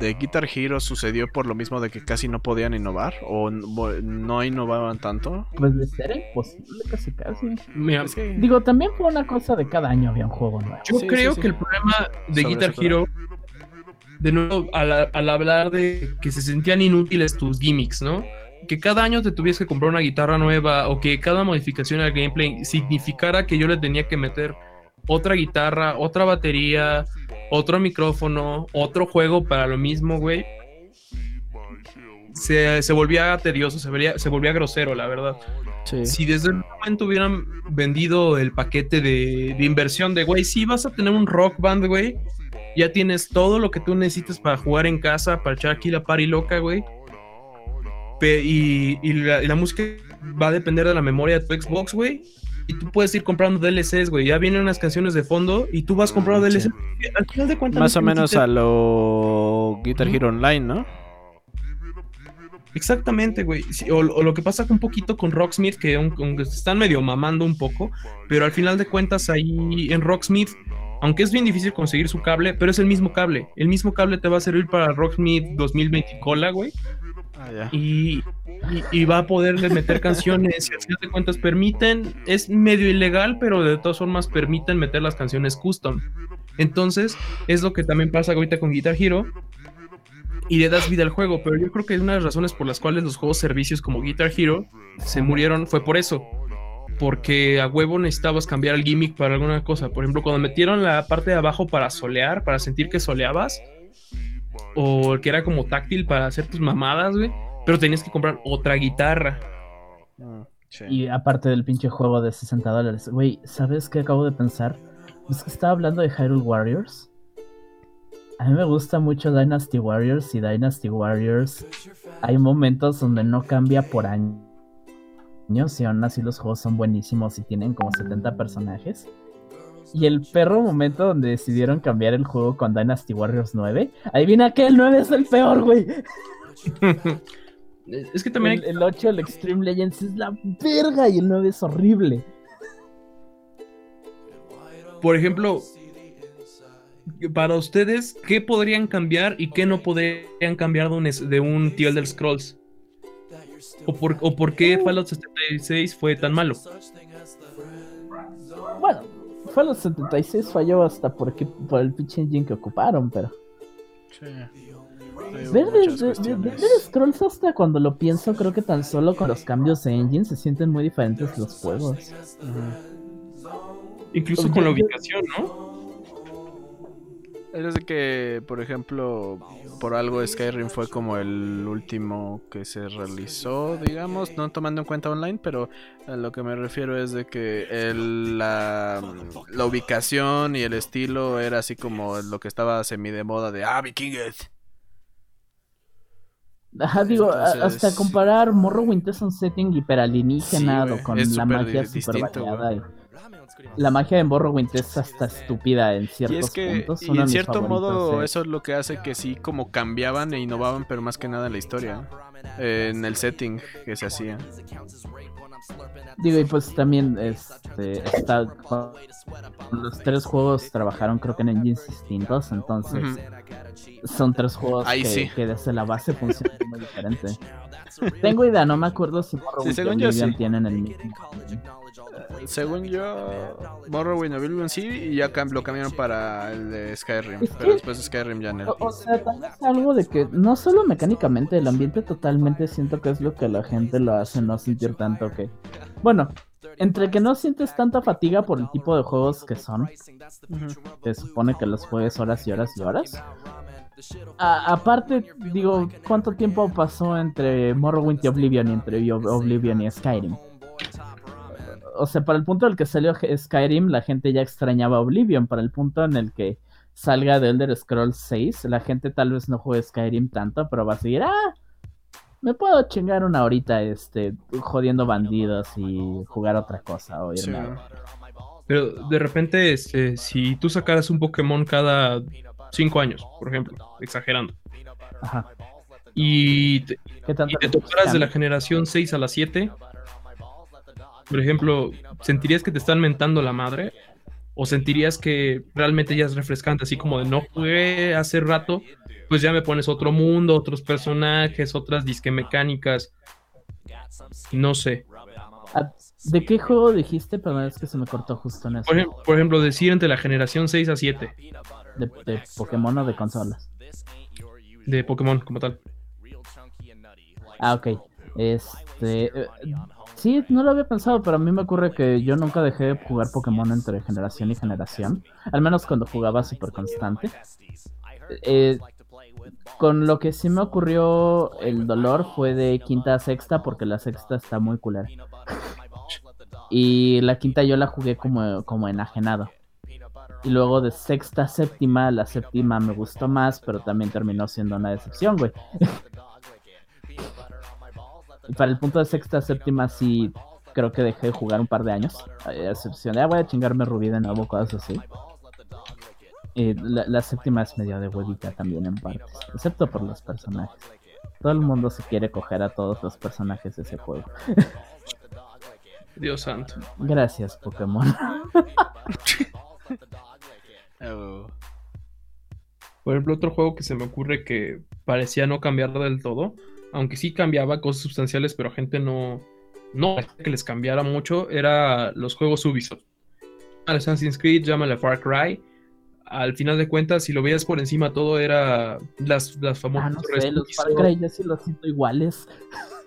de Guitar Hero sucedió por lo mismo de que casi no podían innovar? ¿O no, no innovaban tanto? Pues de ser imposible casi casi. Mira, Es que- Digo, también fue una cosa de cada año había un juego nuevo. Yo Sí, creo sí, sí. que el problema de Sobre Guitar Hero, de nuevo, al, al hablar de que se sentían inútiles tus gimmicks, ¿no? Que cada año te tuvieras que comprar una guitarra nueva o que cada modificación al gameplay significara que yo le tenía que meter otra guitarra, otra batería, otro micrófono, otro juego para lo mismo, güey. Se, se volvía tedioso, se, vería- se volvía grosero, la verdad Sí. si desde el momento hubieran vendido el paquete de, de inversión de, güey, si vas a tener un rock band, güey, ya tienes todo lo que tú necesitas para jugar en casa, para echar aquí la party loca, güey. Y, y la, y la música va a depender de la memoria de tu Xbox, güey. Y tú puedes ir comprando DLCs, güey. Ya vienen unas canciones de fondo y tú vas comprando Mm, DLCs. sí. Al final de cuentas, Más no o menos necesitas- a lo Guitar Hero Online, ¿no? Exactamente, güey. Sí, o, o lo que pasa un poquito con Rocksmith, que aunque aunque se están medio mamando un poco, pero al final de cuentas ahí en Rocksmith, aunque es bien difícil conseguir su cable, pero es el mismo cable. El mismo cable te va a servir para Rocksmith 2020 cola, güey. Ah. Y, va a poderle meter canciones. final de cuentas permiten, es medio ilegal, pero de todas formas permiten meter las canciones custom. Entonces, es lo que también pasa ahorita con Guitar Hero. Y le das vida al juego, pero yo creo que una de las razones por las cuales los juegos servicios como Guitar Hero se murieron fue por eso. Porque a huevo necesitabas cambiar el gimmick para alguna cosa. Por ejemplo, cuando metieron la parte de abajo para solear, para sentir que soleabas, o que era como táctil para hacer tus mamadas, güey. Pero tenías que comprar otra guitarra. Mm, sí. Y aparte del pinche juego de 60 dólares. Güey, ¿sabes qué acabo de pensar? Es que estaba hablando de Hyrule Warriors. A mí me gusta mucho Dynasty Warriors y Dynasty Warriors. Hay momentos donde no cambia por años y aún así los juegos son buenísimos y tienen como 70 personajes. Y el perro momento donde decidieron cambiar el juego con Dynasty Warriors 9. Adivina que el 9 es el peor, güey. *laughs* Es que también El, el 8, el Extreme Legends, es la verga y el 9 es horrible. por ejemplo, para ustedes, ¿qué podrían cambiar y qué no podrían cambiar de un, de un The Elder Scrolls? ¿O por, ¿O por qué Fallout 76 fue tan malo? Los 76 falló hasta porque, por el pinche engine que ocuparon, pero. Sí. Ver de, muchas de- de- cuestiones. de Elder Scrolls hasta cuando lo pienso, creo que tan solo con los cambios de engine se sienten muy diferentes los juegos. Ujú. Incluso Oye, con la ubicación, ¿no? Es de que, por ejemplo, por algo Skyrim fue como el último que se realizó, digamos, no tomando en cuenta online, pero a lo que me refiero es de que el, la, la ubicación y el estilo era así como lo que estaba semi de moda de ah, Vikings. Ajá, digo, Entonces- hasta comparar Morrowind es un setting hiperalienígena Sí, con la magia super distinto, variada. Y La magia de Morrowind es hasta estúpida en Y ciertos es que, puntos. y en cierto modo, es- eso es lo que hace que sí, como cambiaban e innovaban, pero más que nada en la historia, eh, en el setting que se hacía. Digo, y pues también este, está los tres juegos trabajaron creo que en engines distintos, entonces Ujú. son tres juegos Ahí que, sí. que desde la base funcionan muy diferente. Tengo idea, no me acuerdo si Morrowind según yo Oblivion sí. tienen el mismo. Según yo, Morrowind y Oblivion sí, y ya cam- lo cambiaron para el de Skyrim, Es pero que- después de Skyrim ya no. O, o sea, tal vez algo de que no solo mecánicamente, el ambiente totalmente siento que es lo que la gente lo hace no sentir tanto que. Bueno, entre que no sientes tanta fatiga por el tipo de juegos que son, Ujú. te supone que los juegues horas y horas y horas. A- aparte, digo, ¿cuánto tiempo pasó entre Morrowind y Oblivion y entre Ob- Oblivion y Skyrim? O sea, para el punto en el que salió Skyrim, la gente ya extrañaba Oblivion. Para el punto en el que salga de Elder Scrolls 6, la gente tal vez no juegue Skyrim tanto, pero va a seguir, ah, me puedo chingar una horita este, jodiendo bandidos y jugar otra cosa o irme Sí. a- Pero de repente, este, si tú sacaras un Pokémon cada cinco años, por ejemplo, exagerando, Aja. y te, ¿Qué tanto y te tocaras de la generación 6 a la 7, por ejemplo, ¿sentirías que te están mentando la madre? ¿O sentirías que realmente ya es refrescante, así como de no jugué hace rato, pues ya me pones otro mundo, otros personajes, otras disque mecánicas? No sé. Ah, ¿De qué juego dijiste? Perdón, es que se me cortó justo en eso. Por, ejem- por ejemplo, decir entre la generación 6 a 7 De, de Pokémon o de consolas. de Pokémon como tal. Ah, ok. Este. eh, sí, no lo había pensado, pero a mí me ocurre que yo nunca dejé de jugar Pokémon entre generación y generación. Al menos cuando jugaba súper constante. Eh, con lo que sí me ocurrió el dolor fue de quinta a sexta, porque la sexta está muy culera. Y la quinta yo la jugué como, como enajenado. Y luego de sexta a séptima, la séptima me gustó más, pero también terminó siendo una decepción, güey. Y *laughs* para el punto de sexta a séptima sí creo que dejé de jugar un par de años. A excepción de, ah, voy a chingarme Rubí de nuevo, cosas así. Y la, la séptima es medio de huevita también en partes, excepto por los personajes. Todo el mundo se quiere coger a todos los personajes de ese juego. Dios santo. Gracias, Pokémon. *laughs* Oh. Por ejemplo, otro juego que se me ocurre que parecía no cambiar del todo, aunque sí cambiaba cosas sustanciales, pero a gente no, no que les cambiara mucho, era los juegos Ubisoft. Al Assassin's Creed, llámale Far Cry. Al final de cuentas, si lo veías por encima, todo era las, las Ah, famosas no torres sé, los Far Cry yo sí los siento iguales. *laughs*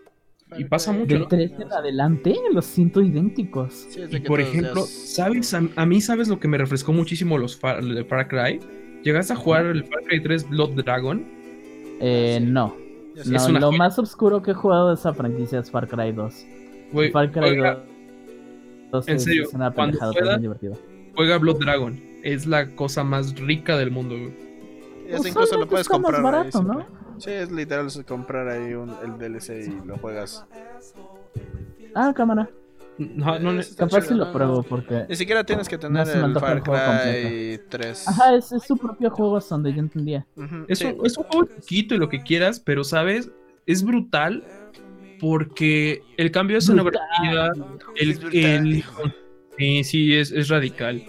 Y pasa mucho, De ¿no? 3 en adelante los siento idénticos. Sí, Y por ejemplo, ¿sabes? A, a mí, ¿sabes lo que me refrescó muchísimo los Far, Cry? ¿Llegaste a jugar el Far Cry 3 Blood Dragon? Eh, no. sé. No, lo joya. más oscuro que he jugado de esa franquicia es Far Cry 2. Güey, Far Cry juega- 2 en es, serio, es una cuando. Juega Blood Dragon. Es la cosa más rica del mundo, güey. Ese incluso lo puedes más comprar. ahí barato. ¿no? Sí, es literal comprar ahí un, el DLC y lo juegas. Ah, cámara. No, no, Está Capaz chido, si lo ¿no? pruebo porque. Ni siquiera tienes que No tener se me el Far el Cry 3. Ajá, es, es su propio juego hasta donde yo entendía. Ujú, es, sí. un, es un juego chiquito y lo que quieras, pero sabes, es brutal porque el cambio de escenografía, el, Es brutal, el- dijo. sí, sí, es, es radical.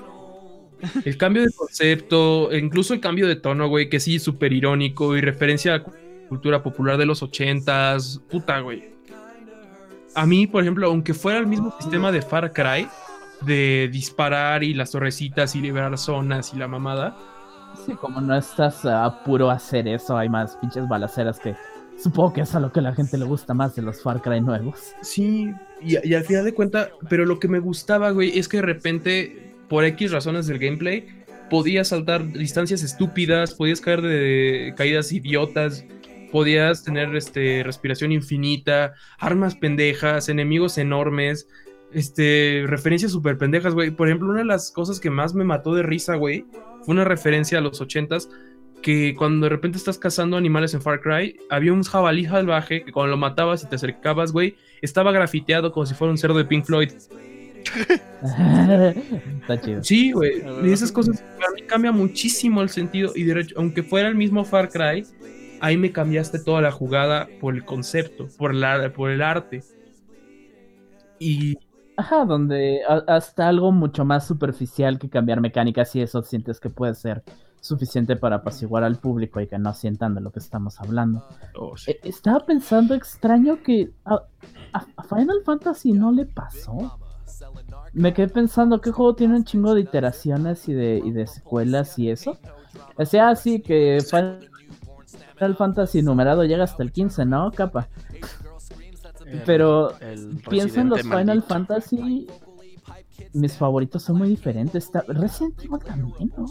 El cambio de concepto, incluso el cambio de tono, güey, que sí súper irónico y referencia a la cultura popular de los ochentas, puta, güey. A mí, por ejemplo, aunque fuera el mismo sistema de Far Cry, de disparar y las torrecitas y liberar zonas y la mamada, Sí, como no estás a puro hacer eso, hay más pinches balaceras que supongo que es a lo que la gente le gusta más de los Far Cry nuevos. Sí, y, y al final de cuentas, pero lo que me gustaba, güey, es que de repente, por X razones del gameplay, podías saltar distancias estúpidas, podías caer de caídas idiotas, podías tener este, respiración infinita, armas pendejas, enemigos enormes, este, referencias súper pendejas, güey. Por ejemplo, una de las cosas que más me mató de risa, güey, fue una referencia a los ochentas, que cuando de repente estás cazando animales en Far Cry, había un jabalí salvaje que cuando lo matabas y te acercabas, güey, estaba grafiteado como si fuera un cerdo de Pink Floyd. *laughs* Está chido. Sí, güey. Y esas cosas para mí cambia muchísimo el sentido. Y de hecho, aunque fuera el mismo Far Cry, ahí me cambiaste toda la jugada por el concepto, por, la, por el arte. Y Ajá, donde hasta algo mucho más superficial que cambiar mecánicas y eso sientes que puede ser suficiente para apaciguar al público y que no sientan de lo que estamos hablando. oh, sí. Eh, Estaba pensando extraño que a, a- a Final Fantasy no le pasó. Me quedé pensando que juego tiene un chingo de iteraciones y de, y de secuelas y eso. O sea, así que Final Fantasy numerado llega hasta el 15, ¿no? Capa. Pero pienso en los Final. Fantasy. Mis favoritos son muy diferentes. Está... Resident Evil también, ¿no?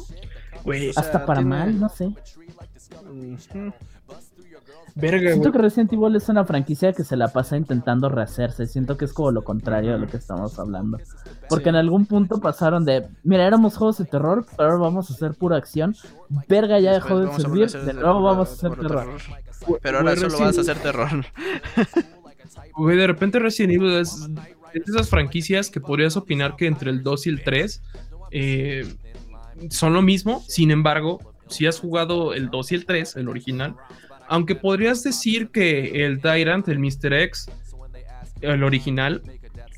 Hasta para tiene- mal, no sé. Verga, Siento que Resident Evil es una franquicia que se la pasa intentando rehacerse. Siento que es como lo contrario de lo que estamos hablando. Porque Sí. en algún punto pasaron de, mira, éramos juegos de terror, pero ahora vamos a hacer pura acción. Verga ya dejó de servir, de nuevo vamos a hacer terror. Pero ahora solo vas a hacer terror. *laughs* Güey, de repente Resident Evil es, es de esas franquicias que podrías opinar que entre el 2 y el 3 eh, son lo mismo. Sin embargo, si has jugado el 2 y el 3, el original, aunque podrías decir que el Tyrant, el Mr. X, el original,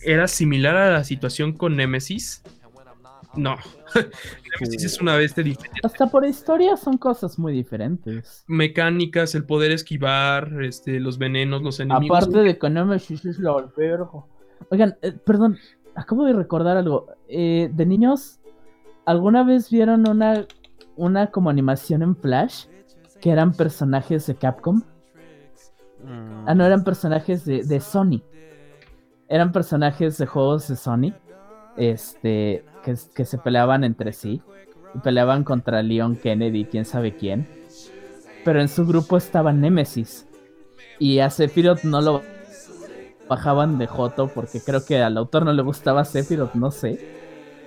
era similar a la situación con Nemesis. No, *laughs* Nemesis es una bestia diferente. Hasta por historia son cosas muy diferentes. Mecánicas, el poder esquivar, este, los venenos, los enemigos. Aparte de que Nemesis es la verga. Oigan, eh, perdón, acabo de recordar algo. Eh, de niños, ¿alguna vez vieron una, una como animación en Flash? Que eran personajes de Capcom. Ah, no, eran personajes de, de Sony. Eran personajes de juegos de Sony. Este. Que, que se peleaban entre sí. Y peleaban contra Leon Kennedy, quién sabe quién. Pero en su grupo estaba Nemesis. Y a Sephiroth no lo bajaban de Joto porque creo que al autor no le gustaba Sephiroth, no sé.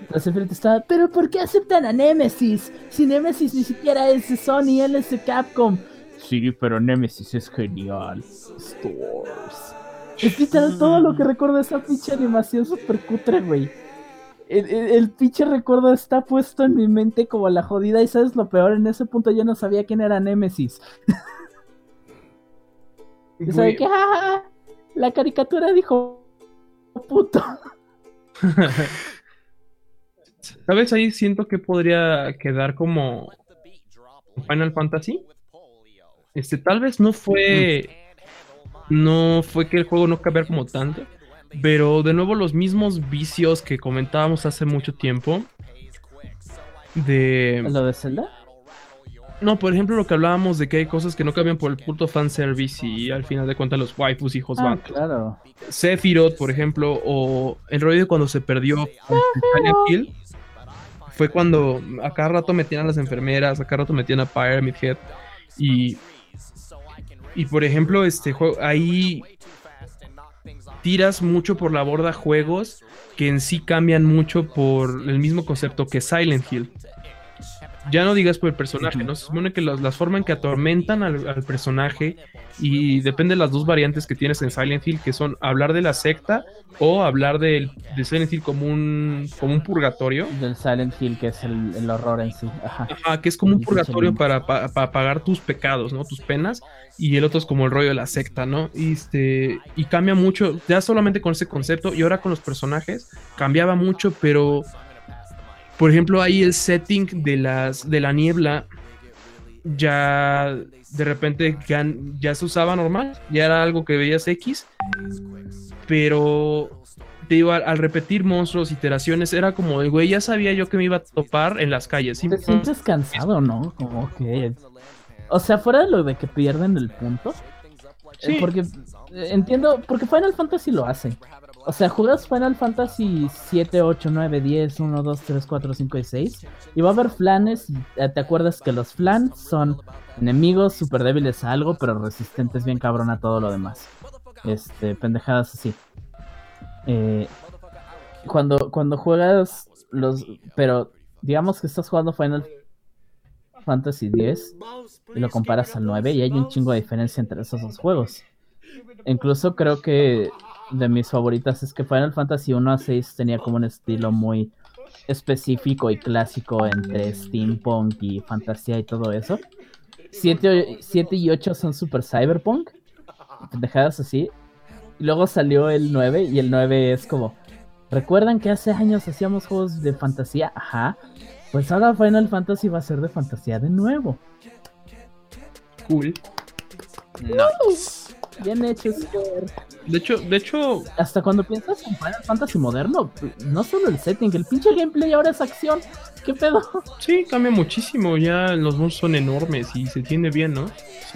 Pero Sephiroth estaba, pero ¿por qué aceptan a Nemesis? Si Nemesis ni siquiera es de Sony, él es de Capcom. Sí, pero Nemesis es genial. Stores. Es literal todo lo que recuerdo de esa pinche animación super cutre, güey. El, el- el pinche recuerdo está puesto en mi mente como la jodida. Y sabes lo peor, en ese punto yo no sabía quién era Nemesis. *laughs* Yo sabía que "Ah, la caricatura dijo puto. *laughs* ¿Sabes? Ahí siento que podría quedar como Final Fantasy. Este, tal vez no fue. No fue que el juego no cambiara como tanto. Pero de nuevo, los mismos vicios que comentábamos hace mucho tiempo. De. ¿Lo de Zelda? No, por ejemplo, lo que hablábamos de que hay cosas que no cambian por el puto fanservice y al final de cuentas los waifus hijos Ah, claro. Sephiroth, por ejemplo, o el rollo de cuando se perdió con Silent Hill, fue cuando a cada rato metían a las enfermeras, a cada rato metían a Pyramid Head y y por ejemplo, este juego ahí tiras mucho por la borda juegos que en sí cambian mucho por el mismo concepto que Silent Hill. Ya no digas por el personaje, ¿no? Se supone que las, las formas en que atormentan al, al personaje y depende de las dos variantes que tienes en Silent Hill, que son hablar de la secta o hablar del- de, Silent Hill como un, como un purgatorio. Del Silent Hill, que es el, el horror en sí. Ajá. Ajá, que es como un purgatorio para, pa- para pagar tus pecados, ¿no? Tus penas. Y el otro es como el rollo de la secta, ¿no? Y, este, y cambia mucho, ya solamente con ese concepto. Y ahora con los personajes, cambiaba mucho, pero... Por ejemplo, ahí el setting de, las, de la niebla ya de repente ya, se usaba normal, ya era algo que veías X, pero te digo, al, al repetir monstruos, iteraciones, era como, güey, ya sabía yo que me iba a topar en las calles. Te sientes cansado, ¿no? Como que. O sea, fuera de lo de que pierden el punto. eh, Sí. Porque eh, entiendo, porque Final Fantasy lo hace. O sea, jugas Final Fantasy 7, 8, 9, 10, 1, 2, 3, 4, 5 y 6. Y va a haber flanes. eh, ¿Te acuerdas que los flans son enemigos súper débiles a algo, pero resistentes bien cabrón a todo lo demás? Este, pendejadas así. Eh, cuando, cuando juegas los. Pero digamos que estás jugando Final Fantasy 10 y lo comparas al 9 y hay un chingo de diferencia entre esos dos juegos. Incluso creo que de mis favoritas es que Final Fantasy 1 a 6 tenía como un estilo muy específico y clásico entre steampunk y fantasía y todo eso. 7, y 8 son super cyberpunk, dejadas así. Y luego salió el 9 y el 9 es como, ¿recuerdan que hace años hacíamos juegos de fantasía? Ajá. Pues ahora Final Fantasy va a ser de fantasía de nuevo. Cool. Nice. Bien hecho, Square. De hecho, de hecho, Hasta cuando piensas en Final Fantasy moderno, no solo el setting, el pinche gameplay ahora es acción. ¿Qué pedo? sí, cambia muchísimo. Ya los monstruos son enormes y se entiende bien, ¿no?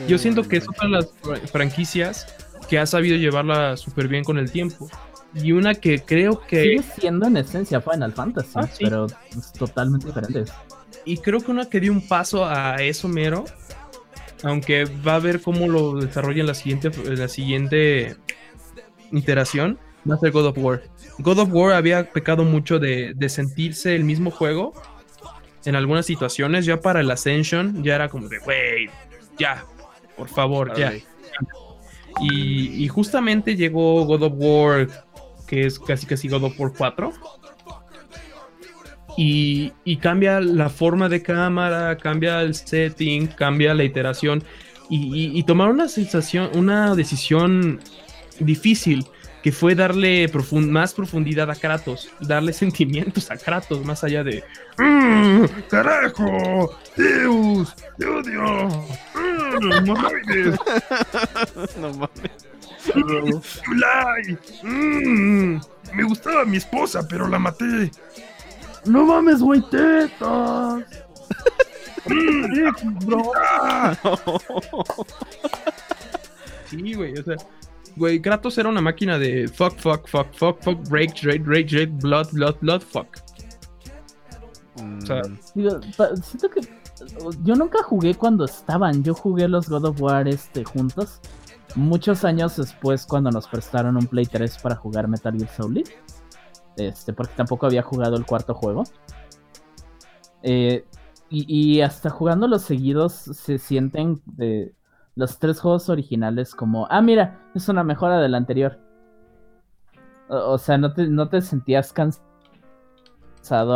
Yo siento que es otra de las fra- franquicias que ha sabido llevarla súper bien con el tiempo. Y una que creo que. Sigue siendo en esencia Final Fantasy, Ah, sí. pero es totalmente diferente. Y creo que una que dio un paso a eso mero. Aunque va a ver cómo lo desarrolla en la siguiente, en la siguiente iteración. Va a ser God of War. God of War había pecado mucho de, de sentirse el mismo juego. En algunas situaciones, ya para el Ascension, ya era como de, wey, ya, por favor, ya. Y, y justamente llegó God of War, que es casi casi God of War 4. Y, y cambia la forma de cámara, cambia el setting, cambia la iteración. Y, y- y tomar una sensación, una decisión difícil, que fue darle más profundidad a Kratos, darle *laughs* sentimientos a Kratos, más allá de "Mm, ¡Carajo! ¡Deus! ¡Te odio! ¡Mm, hemorroides! *laughs* No mames. Yulai. Mm, me gustaba mi esposa, pero la maté. ¡No mames, güey, tetas! *laughs* bro. Sí, güey, o sea, güey, Kratos era una máquina de fuck, fuck, fuck, fuck, fuck, rage, rage, rage, blood, blood, blood, fuck. Mm, sea, Digo, pa- siento que yo nunca jugué cuando estaban. Yo jugué los God of War este, juntos. Muchos años después, cuando nos prestaron un Play 3 para jugar Metal Gear Solid. Este, porque tampoco había jugado el cuarto juego. Eh, y, y hasta jugando los seguidos se sienten de los tres juegos originales como, ah, mira, es una mejora del anterior. O, sea, no te, no te sentías cansado,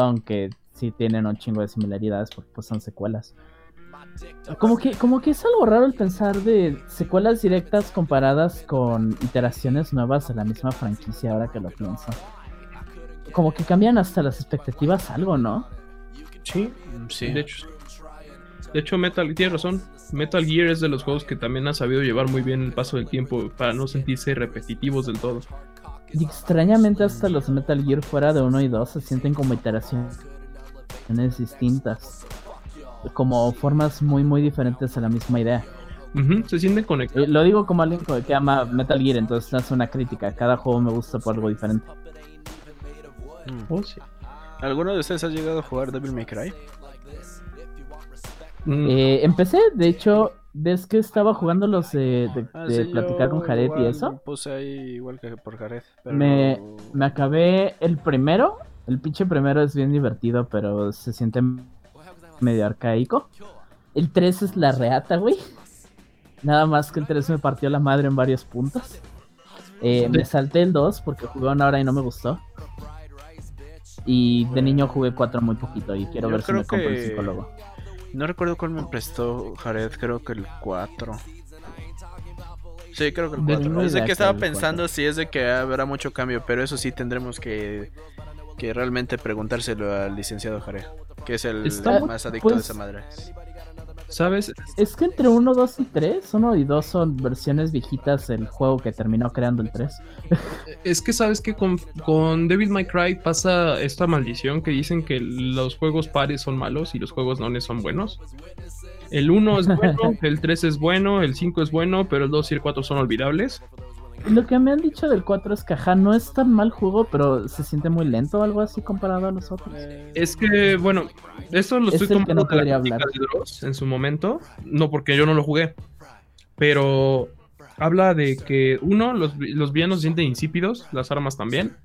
aunque sí tienen un chingo de similaridades porque pues son secuelas. Como que, como que es algo raro el pensar de secuelas directas comparadas con iteraciones nuevas de la misma franquicia ahora que lo pienso. Como que cambian hasta las expectativas algo, ¿no? Sí, mm, sí. de hecho. De hecho, Metal, tienes razón. Metal Gear es de los juegos que también ha sabido llevar muy bien el paso del tiempo para no sentirse repetitivos del todo. Y extrañamente hasta los Metal Gear fuera de 1 y 2 se sienten como iteraciones distintas. Como formas muy muy diferentes a la misma idea. Ujú, se sienten conectados. Eh, Lo digo como alguien que ama Metal Gear, entonces no es una crítica. Cada juego me gusta por algo diferente. Mm. Oh, sí. ¿Alguno de ustedes ha llegado a jugar Devil May Cry? Mm, Eh, empecé, de hecho, ves que estaba jugando los de, de- Ah, de sí, platicar con Jared y eso. Puse ahí igual que por Jared. Pero... Me, me acabé el primero. El pinche primero es bien divertido, pero se siente medio arcaico. El 3 es la reata, güey. Nada más que el 3 me partió la madre en varios puntos. Eh, me salté el 2 porque jugué una hora y no me gustó. Y de niño jugué 4 muy poquito y quiero Yo ver si me compro el que- 5 luego. No recuerdo cuál me prestó Jared, creo que el 4. Sí, creo que el No 4. tengo Es de que estaba pensando si es de que habrá mucho cambio, pero eso sí tendremos que, que realmente preguntárselo al licenciado Jared, que es el Está- más adicto pues- de esa madre. ¿Sabes? Es que entre 1, 2 y 3, 1 y 2 son versiones viejitas del juego que terminó creando el 3. *laughs* Es que sabes que con, con Devil May Cry pasa esta maldición que dicen que los juegos pares son malos y los juegos nones son buenos. El 1 *laughs* es bueno, el 3 es bueno, el 5 es bueno, pero el 2 y el 4 son olvidables. Lo que me han dicho del 4 es que ajá, no es tan mal juego, pero se siente muy lento o algo así comparado a los otros. Es que, bueno, esto lo Es estoy no de hablar. de Dross en su momento, no porque yo no lo jugué, pero habla de que uno, los, los villanos se sienten insípidos, las armas también,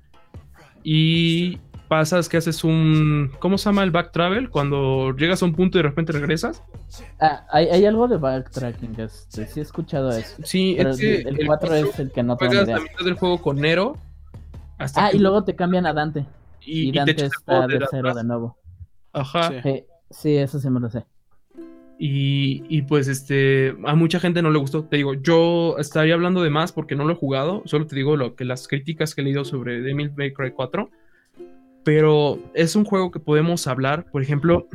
y pasas que haces un, ¿cómo se llama el back travel? Cuando llegas a un punto y de repente regresas. Ah, hay, hay algo de backtracking, este, sí he escuchado eso. Sí, Pero el, el 4 es el que no tengo juegas la idea. mitad del juego con Nero. Hasta Ah, que- y luego te cambian a Dante. y- Y, y te Dante está de de cero atrás. de nuevo. Ajá. Sí. Eso sí me lo sé. Y, y pues este, a mucha gente no le gustó. Te digo, yo estaría hablando de más porque no lo he jugado. Solo te digo lo que las críticas que he leído sobre Devil May Cry 4. Pero es un juego que podemos hablar. Por ejemplo,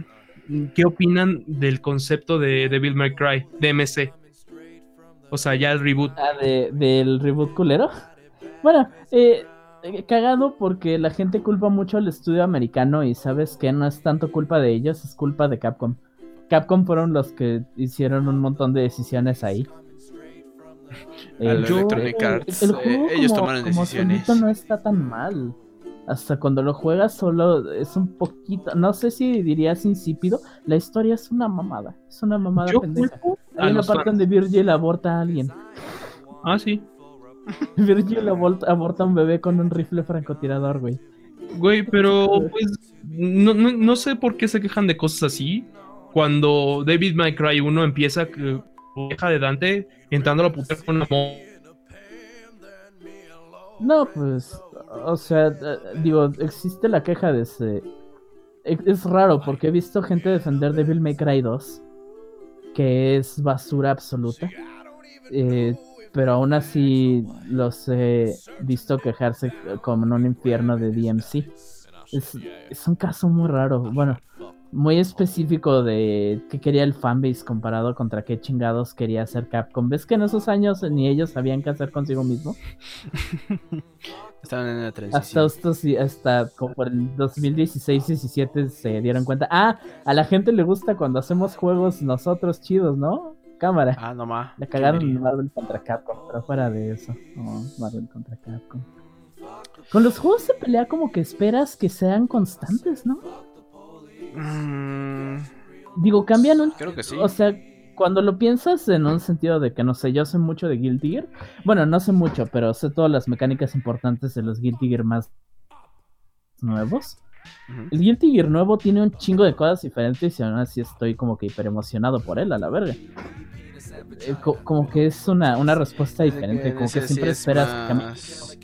¿qué opinan del concepto de Devil May Cry, DMC? O sea, ya el reboot. Ah, de, del reboot culero. Bueno, eh, eh, cagado porque la gente culpa mucho al estudio americano y sabes que no es tanto culpa de ellos, es culpa de Capcom. Capcom fueron los que hicieron un montón de decisiones ahí. Yo- Electronic eh, Arts, el eh, juego ellos como- tomaron como decisiones. no está tan mal. Hasta cuando lo juegas solo es un poquito, no sé si dirías insípido, la historia es una mamada, es una mamada Yo pendeja. Hay una parte donde Virgil aborta a alguien. Ah, sí. *laughs* Virgil abort- aborta a un bebé con un rifle francotirador, güey. Güey, pero *laughs* pues no, no, no sé por qué se quejan de cosas así. Cuando David May Cry 1 empieza que queja de Dante entrando a la puta con la mo- No, pues, o sea, eh, digo, existe la queja de ese... Es, es raro porque he visto gente defender Devil May Cry 2, que es basura absoluta. Eh, pero aún así los he visto quejarse como en un infierno de DMC. Es, es un caso muy raro, bueno, muy específico de qué quería el fanbase comparado contra qué chingados quería hacer Capcom. ¿Ves que en esos años ni ellos sabían qué hacer consigo mismo? *laughs* Estaban en Hasta transición. estos, hasta como por el 2016-17 se dieron cuenta. Ah, a la gente le gusta cuando hacemos juegos nosotros chidos, ¿no? Cámara. Ah, no ma. Le cagaron. Marvel contra Capcom, pero fuera de eso. No, Marvel contra Capcom. Con los juegos de pelea como que esperas que sean constantes, ¿no? Mm, Digo, cambian un... creo que sí. O sea, cuando lo piensas en un sentido de que no sé, yo sé mucho de Guilty Gear. Bueno, no sé mucho, pero sé todas las mecánicas importantes de los Guilty Gear más nuevos. El Guilty Gear nuevo tiene un chingo de cosas diferentes y aún así estoy como que hiper emocionado por él, a la verga. Eh, co- como que es una, una respuesta diferente, como que siempre es esperas que cambie. más-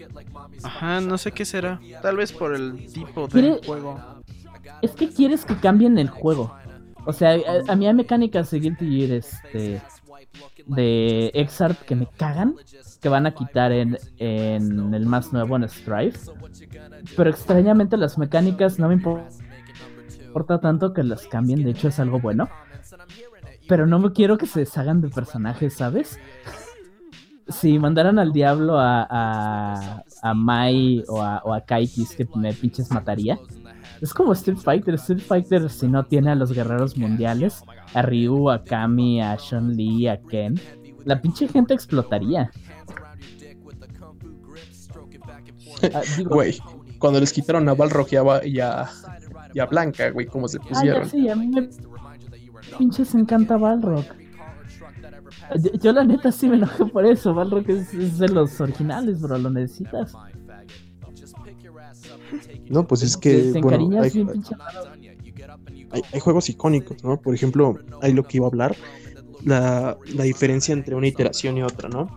Ajá, no sé qué será. Tal vez por el tipo de ¿Quiere- juego. Es que quieres que cambien el juego. O sea, a, mí hay mecánicas de Guilty Gear este, de Exart que me cagan, que van a quitar en, en el más nuevo, en Strife. Pero extrañamente las mecánicas no me impor- importa tanto que las cambien, de hecho es algo bueno. Pero no me quiero que se deshagan de personajes, ¿sabes? Si mandaran al diablo a, a, a Mai o a, o a Kaikis que me pinches mataría. Es como Street Fighter. Street Fighter, si no tiene a los guerreros mundiales, a Ryu, a Kami, a Chun-Li, a Ken, la pinche gente explotaría. *laughs* Ah, Güey, cuando les quitaron a Balrog y a, y a, Blanca, güey, cómo se Ah, ya pusieron. sé, a mí me pinches encanta Balrog. Yo, yo la neta sí me enojé por eso. Balrog es, es de los originales, bro. Lo necesitas. No, pues es que, te bueno, hay, bien hay- hay juegos icónicos, ¿no? Por ejemplo, hay lo que iba a hablar, la, la diferencia entre una iteración y otra, ¿no?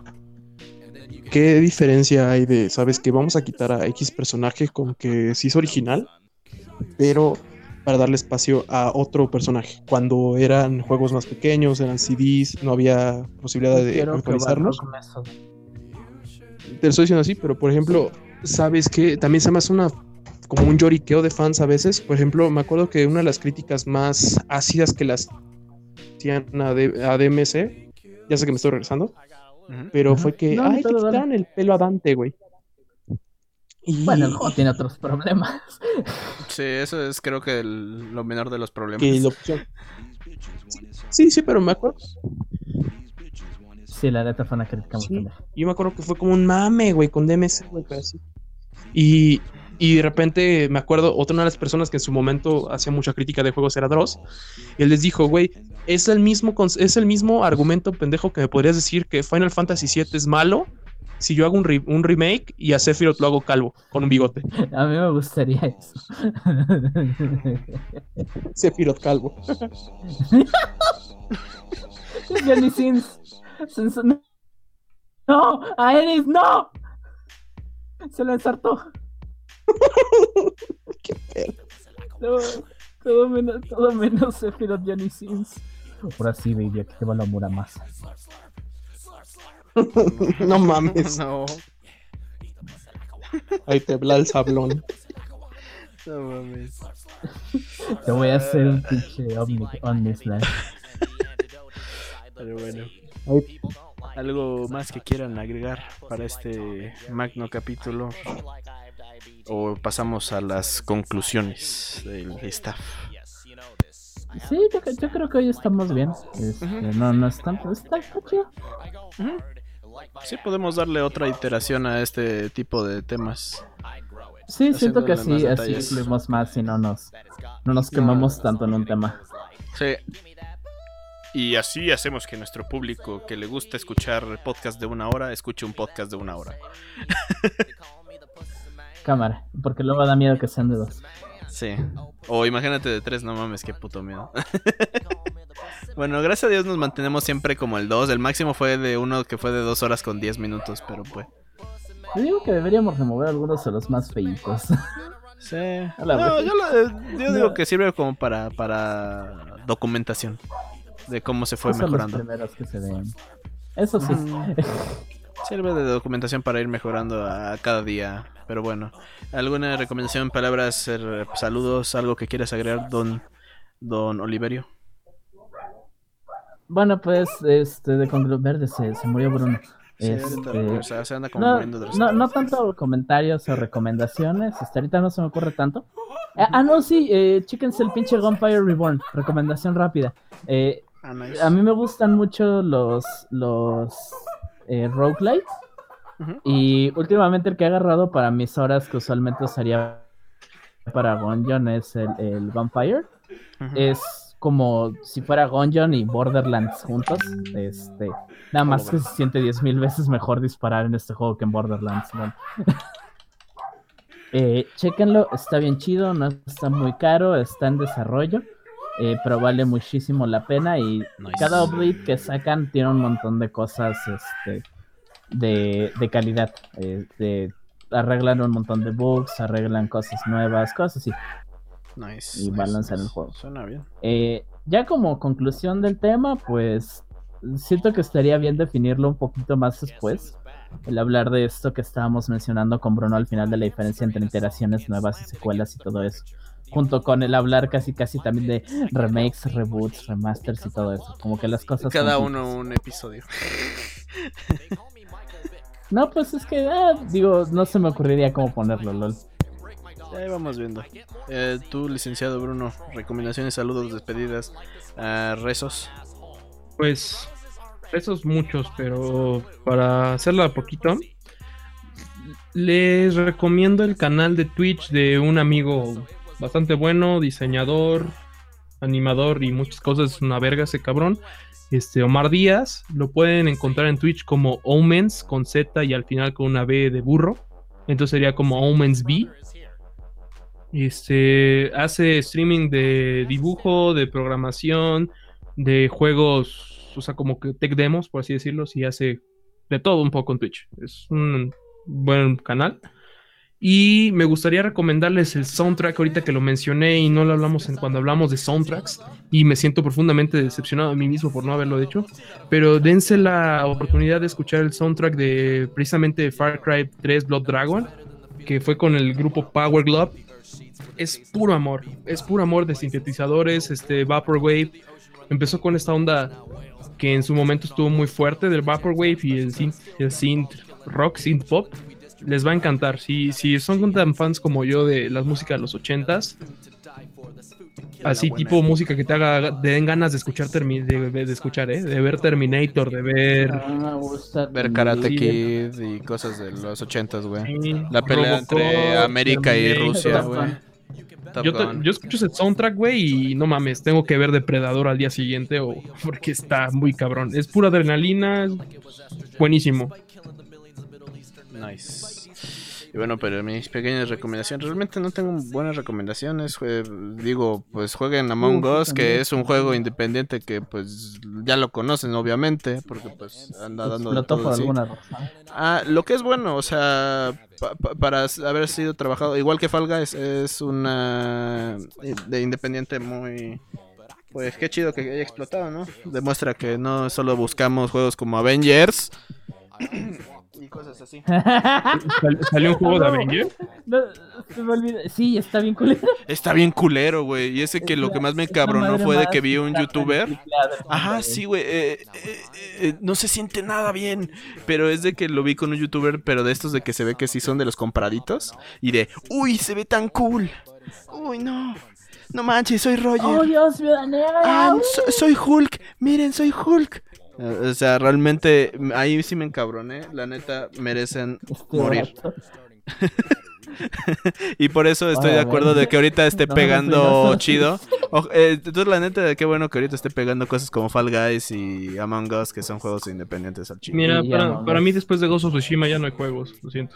¿Qué diferencia hay de, sabes, que vamos a quitar a X personaje con que sí es original, pero para darle espacio a otro personaje? Cuando eran juegos más pequeños, eran CDs, no había posibilidad de actualizarlos. Te lo estoy diciendo así, pero por ejemplo, sabes que también se me hace una como un lloriqueo de fans a veces. Por ejemplo, me acuerdo que una de las críticas más ácidas que las hacían a, D- a DMC, ya sé que me estoy regresando, pero fue que, No, ay, te quitaron el pelo a Dante, güey. Y Bueno, el juego tiene otros problemas. Sí, eso es creo que el- lo menor de los problemas. que lo pusieron. *laughs* Sí, sí, pero me acuerdo. Sí, la neta fue una crítica muy Sí, pendeja. Yo me acuerdo que fue como un mame, güey, con DMC, güey, pero así. Y, y de repente me acuerdo, otra una de las personas que en su momento hacía mucha crítica de juegos era Dross. Y él les dijo, güey, es el mismo es el mismo argumento pendejo que me podrías decir que Final Fantasy VII es malo si yo hago un, re- un remake y a Sephiroth lo hago calvo, con un bigote. *laughs* A mí me gustaría eso. Sephiroth calvo. *laughs* Johnny Sins. No, a Eris, no. Se lo ensartó. *laughs* Qué pedo. No, todo menos, todo menos Sephiroth Johnny. Ahora sí, baby, aquí te va la Muramasa. *laughs* no mames. *laughs* No, Ahí te bla el sablón. no mames. Te voy a hacer un pinche Omni Slash. Pero bueno. Ahí- ¿Algo más que quieran agregar para este magno capítulo? ¿O pasamos a las conclusiones del staff? Sí, yo, yo creo que hoy estamos bien. Este, No, no está, está, está chido. Sí, podemos darle otra iteración a este tipo de temas. Sí, siento que así, así fluimos más y no nos, no nos quemamos tanto en un tema. Sí. Y así hacemos que nuestro público que le gusta escuchar podcast de una hora, escuche un podcast de una hora. *laughs* Cámara, porque luego da miedo que sean de dos. Sí. O imagínate de tres, no mames, qué puto miedo. *laughs* bueno, gracias a Dios nos mantenemos siempre como el 2. El máximo fue de uno que fue de dos horas con 10 minutos, pero pues. Yo digo que deberíamos remover algunos de los más feitos. *laughs* Sí. No, yo, lo- yo digo que sirve como para, para documentación de cómo se fue Esos son los mejorando. primeros que se ven. Eso sí. Mm. Sirve de documentación para ir mejorando a cada día. Pero bueno, ¿alguna recomendación, palabras, er, saludos, algo que quieras agregar, don, don Oliverio? Bueno, pues, este, de Conclu Verde se, se murió Bruno. Sí, Este, ahorita, o sea, se anda como no, de los no, no tanto comentarios o recomendaciones, hasta ahorita no se me ocurre tanto. Ah, ah, no, sí, eh, chéquense el pinche Gunfire Reborn, recomendación rápida. Eh, Ah, nice. a mí me gustan mucho los, los eh, roguelite. Ujú. Y últimamente el que he agarrado para mis horas que usualmente usaría para Gungeon es el, el Vampire. Es como si fuera Gungeon y Borderlands juntos. Este, nada más que se siente 10.000 veces mejor disparar en este juego que en Borderlands. ¿no? *laughs* Eh, chéquenlo, está bien chido, no está muy caro, está en desarrollo, eh, pero vale muchísimo la pena y Nice. cada update que sacan tiene un montón de cosas este, de, de calidad. eh, de- arreglan un montón de bugs, arreglan cosas nuevas, cosas así. Nice, y nice, balancean nice. el juego. Suena bien. Eh, ya como conclusión del tema, pues siento que estaría bien definirlo un poquito más después. El hablar de esto que estábamos mencionando con Bruno al final de la diferencia entre iteraciones nuevas y secuelas y todo eso. Junto con el hablar casi casi también de remakes, reboots, remasters y todo eso. Como que las cosas... Cada uno un episodio. *laughs* No, pues es que, ah, digo, no se me ocurriría cómo ponerlo, lol. Ahí vamos viendo. Eh, tú, licenciado Bruno, recomendaciones, saludos, despedidas, ah, rezos. Pues esos muchos, pero para hacerla poquito, les recomiendo el canal de Twitch de un amigo bastante bueno, diseñador, animador y muchas cosas, es una verga ese cabrón. Este Omar Díaz, lo pueden encontrar en Twitch como Omens con Z y al final con una B de burro. Entonces sería como Omens B. Este hace streaming de dibujo, de programación, de juegos, o sea, como que tech demos, por así decirlo, y hace de todo un poco en Twitch. Es un buen canal. Y me gustaría recomendarles el soundtrack ahorita que lo mencioné y no lo hablamos cuando hablamos de soundtracks y me siento profundamente decepcionado a mí mismo por no haberlo hecho, pero dense la oportunidad de escuchar el soundtrack de precisamente Far Cry 3 Blood Dragon, que fue con el grupo Power Glove. Es puro amor, es puro amor de sintetizadores, este Vaporwave. Empezó con esta onda que en su momento estuvo muy fuerte del Vaporwave y el synth, el synth rock, synth pop. Les va a encantar. Si, si son tan fans como yo de la música de los 80s, Así tipo música que te haga, te den ganas de escuchar, termi- de, de escuchar, ¿eh? De ver Terminator, de ver... Ver Karate Sí. Kid y cosas de los ochentas, güey. Sí, La pelea Robocop, entre América y. Rusia, güey. Yo, te- Gun. yo escucho ese soundtrack, güey, y no mames, tengo que ver Depredador al día siguiente o *laughs* porque está muy cabrón. Es pura adrenalina, es buenísimo. Nice. Y bueno, pero mis pequeñas recomendaciones, realmente no tengo buenas recomendaciones. digo, pues jueguen Among Us, que es un juego independiente que pues ya lo conocen, obviamente, porque pues anda dando Explotó todo por así. alguna razón. Ah, lo que es bueno, o sea, pa- pa- para haber sido trabajado, igual que Falga, es, es una eh, de independiente muy... Pues qué chido que haya explotado, ¿no? Demuestra que no solo buscamos juegos como Avengers cosas así. *laughs* Sal- ¿Salió un juego de No. Avenger? No, se me olvida. Sí, está bien culero. Está bien culero, güey. Y ese que lo que más me cabronó fue de que vi un youtuber. Ajá, sí, güey. eh, eh, eh, no se siente nada bien. Pero es de que lo vi con un youtuber, pero de estos de que se ve que sí son de los compraditos. Y de, uy, se ve tan cool. Uy, no. No manches, soy Roger. ¡Oh, Dios, viuda negra! Ah, so- soy Hulk. Miren, soy Hulk. Eh, O sea, realmente ahí sí me encabroné. La neta, merecen morir. *laughs* Y por eso estoy de acuerdo de que ahorita esté *laughs* No, pegando no, chido. *laughs* O- eh, entonces, la neta, qué bueno que ahorita esté pegando cosas como Fall Guys y Among Us, que son juegos independientes al chile. Mira, para, para mí después de Ghost of Tsushima ya no hay juegos, lo siento.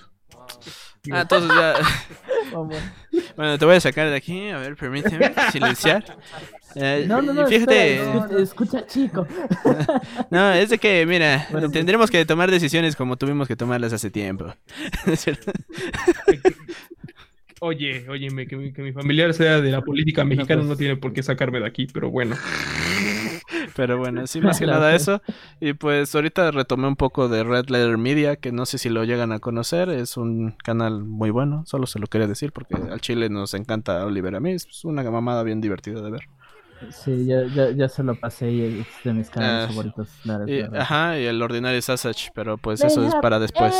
Ah, entonces ya. *laughs* Bueno, te voy a sacar de aquí. A ver, permíteme *laughs* silenciar. Eh, No, no, no, Fíjate. espera, escucha, escucha, chico. *laughs* No, es de que, mira, Bueno, tendremos que tomar decisiones como tuvimos que tomarlas hace tiempo. Oye, óyeme, que mi, que mi familiar sea de la política *laughs* mexicana no tiene por qué sacarme de aquí, pero bueno. *laughs* Pero bueno, sí, *laughs* más que nada eso. Y pues ahorita retomé un poco de Red Letter Media, que no sé si lo llegan a conocer. Es un canal muy bueno, solo se lo quería decir porque al chile nos encanta Oliver a mí. Es una mamada bien divertida de ver. Sí, ya, ya, ya se lo pasé y es de mis canales Ah, favoritos. Y- ajá, y el ordinario Sasach, pero pues eso es para después.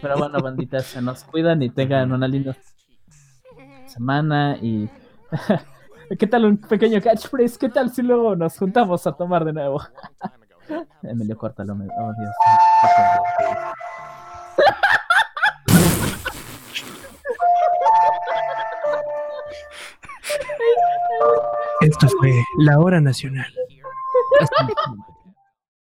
Pero bueno, banditas, se nos cuidan y tengan una linda semana y... *laughs* ¿Qué tal un pequeño catchphrase? ¿Qué tal si luego nos juntamos a tomar de nuevo? *laughs* Emilio, córtalo. Me... Oh, Dios. Esto fue la hora nacional. Hasta. *laughs*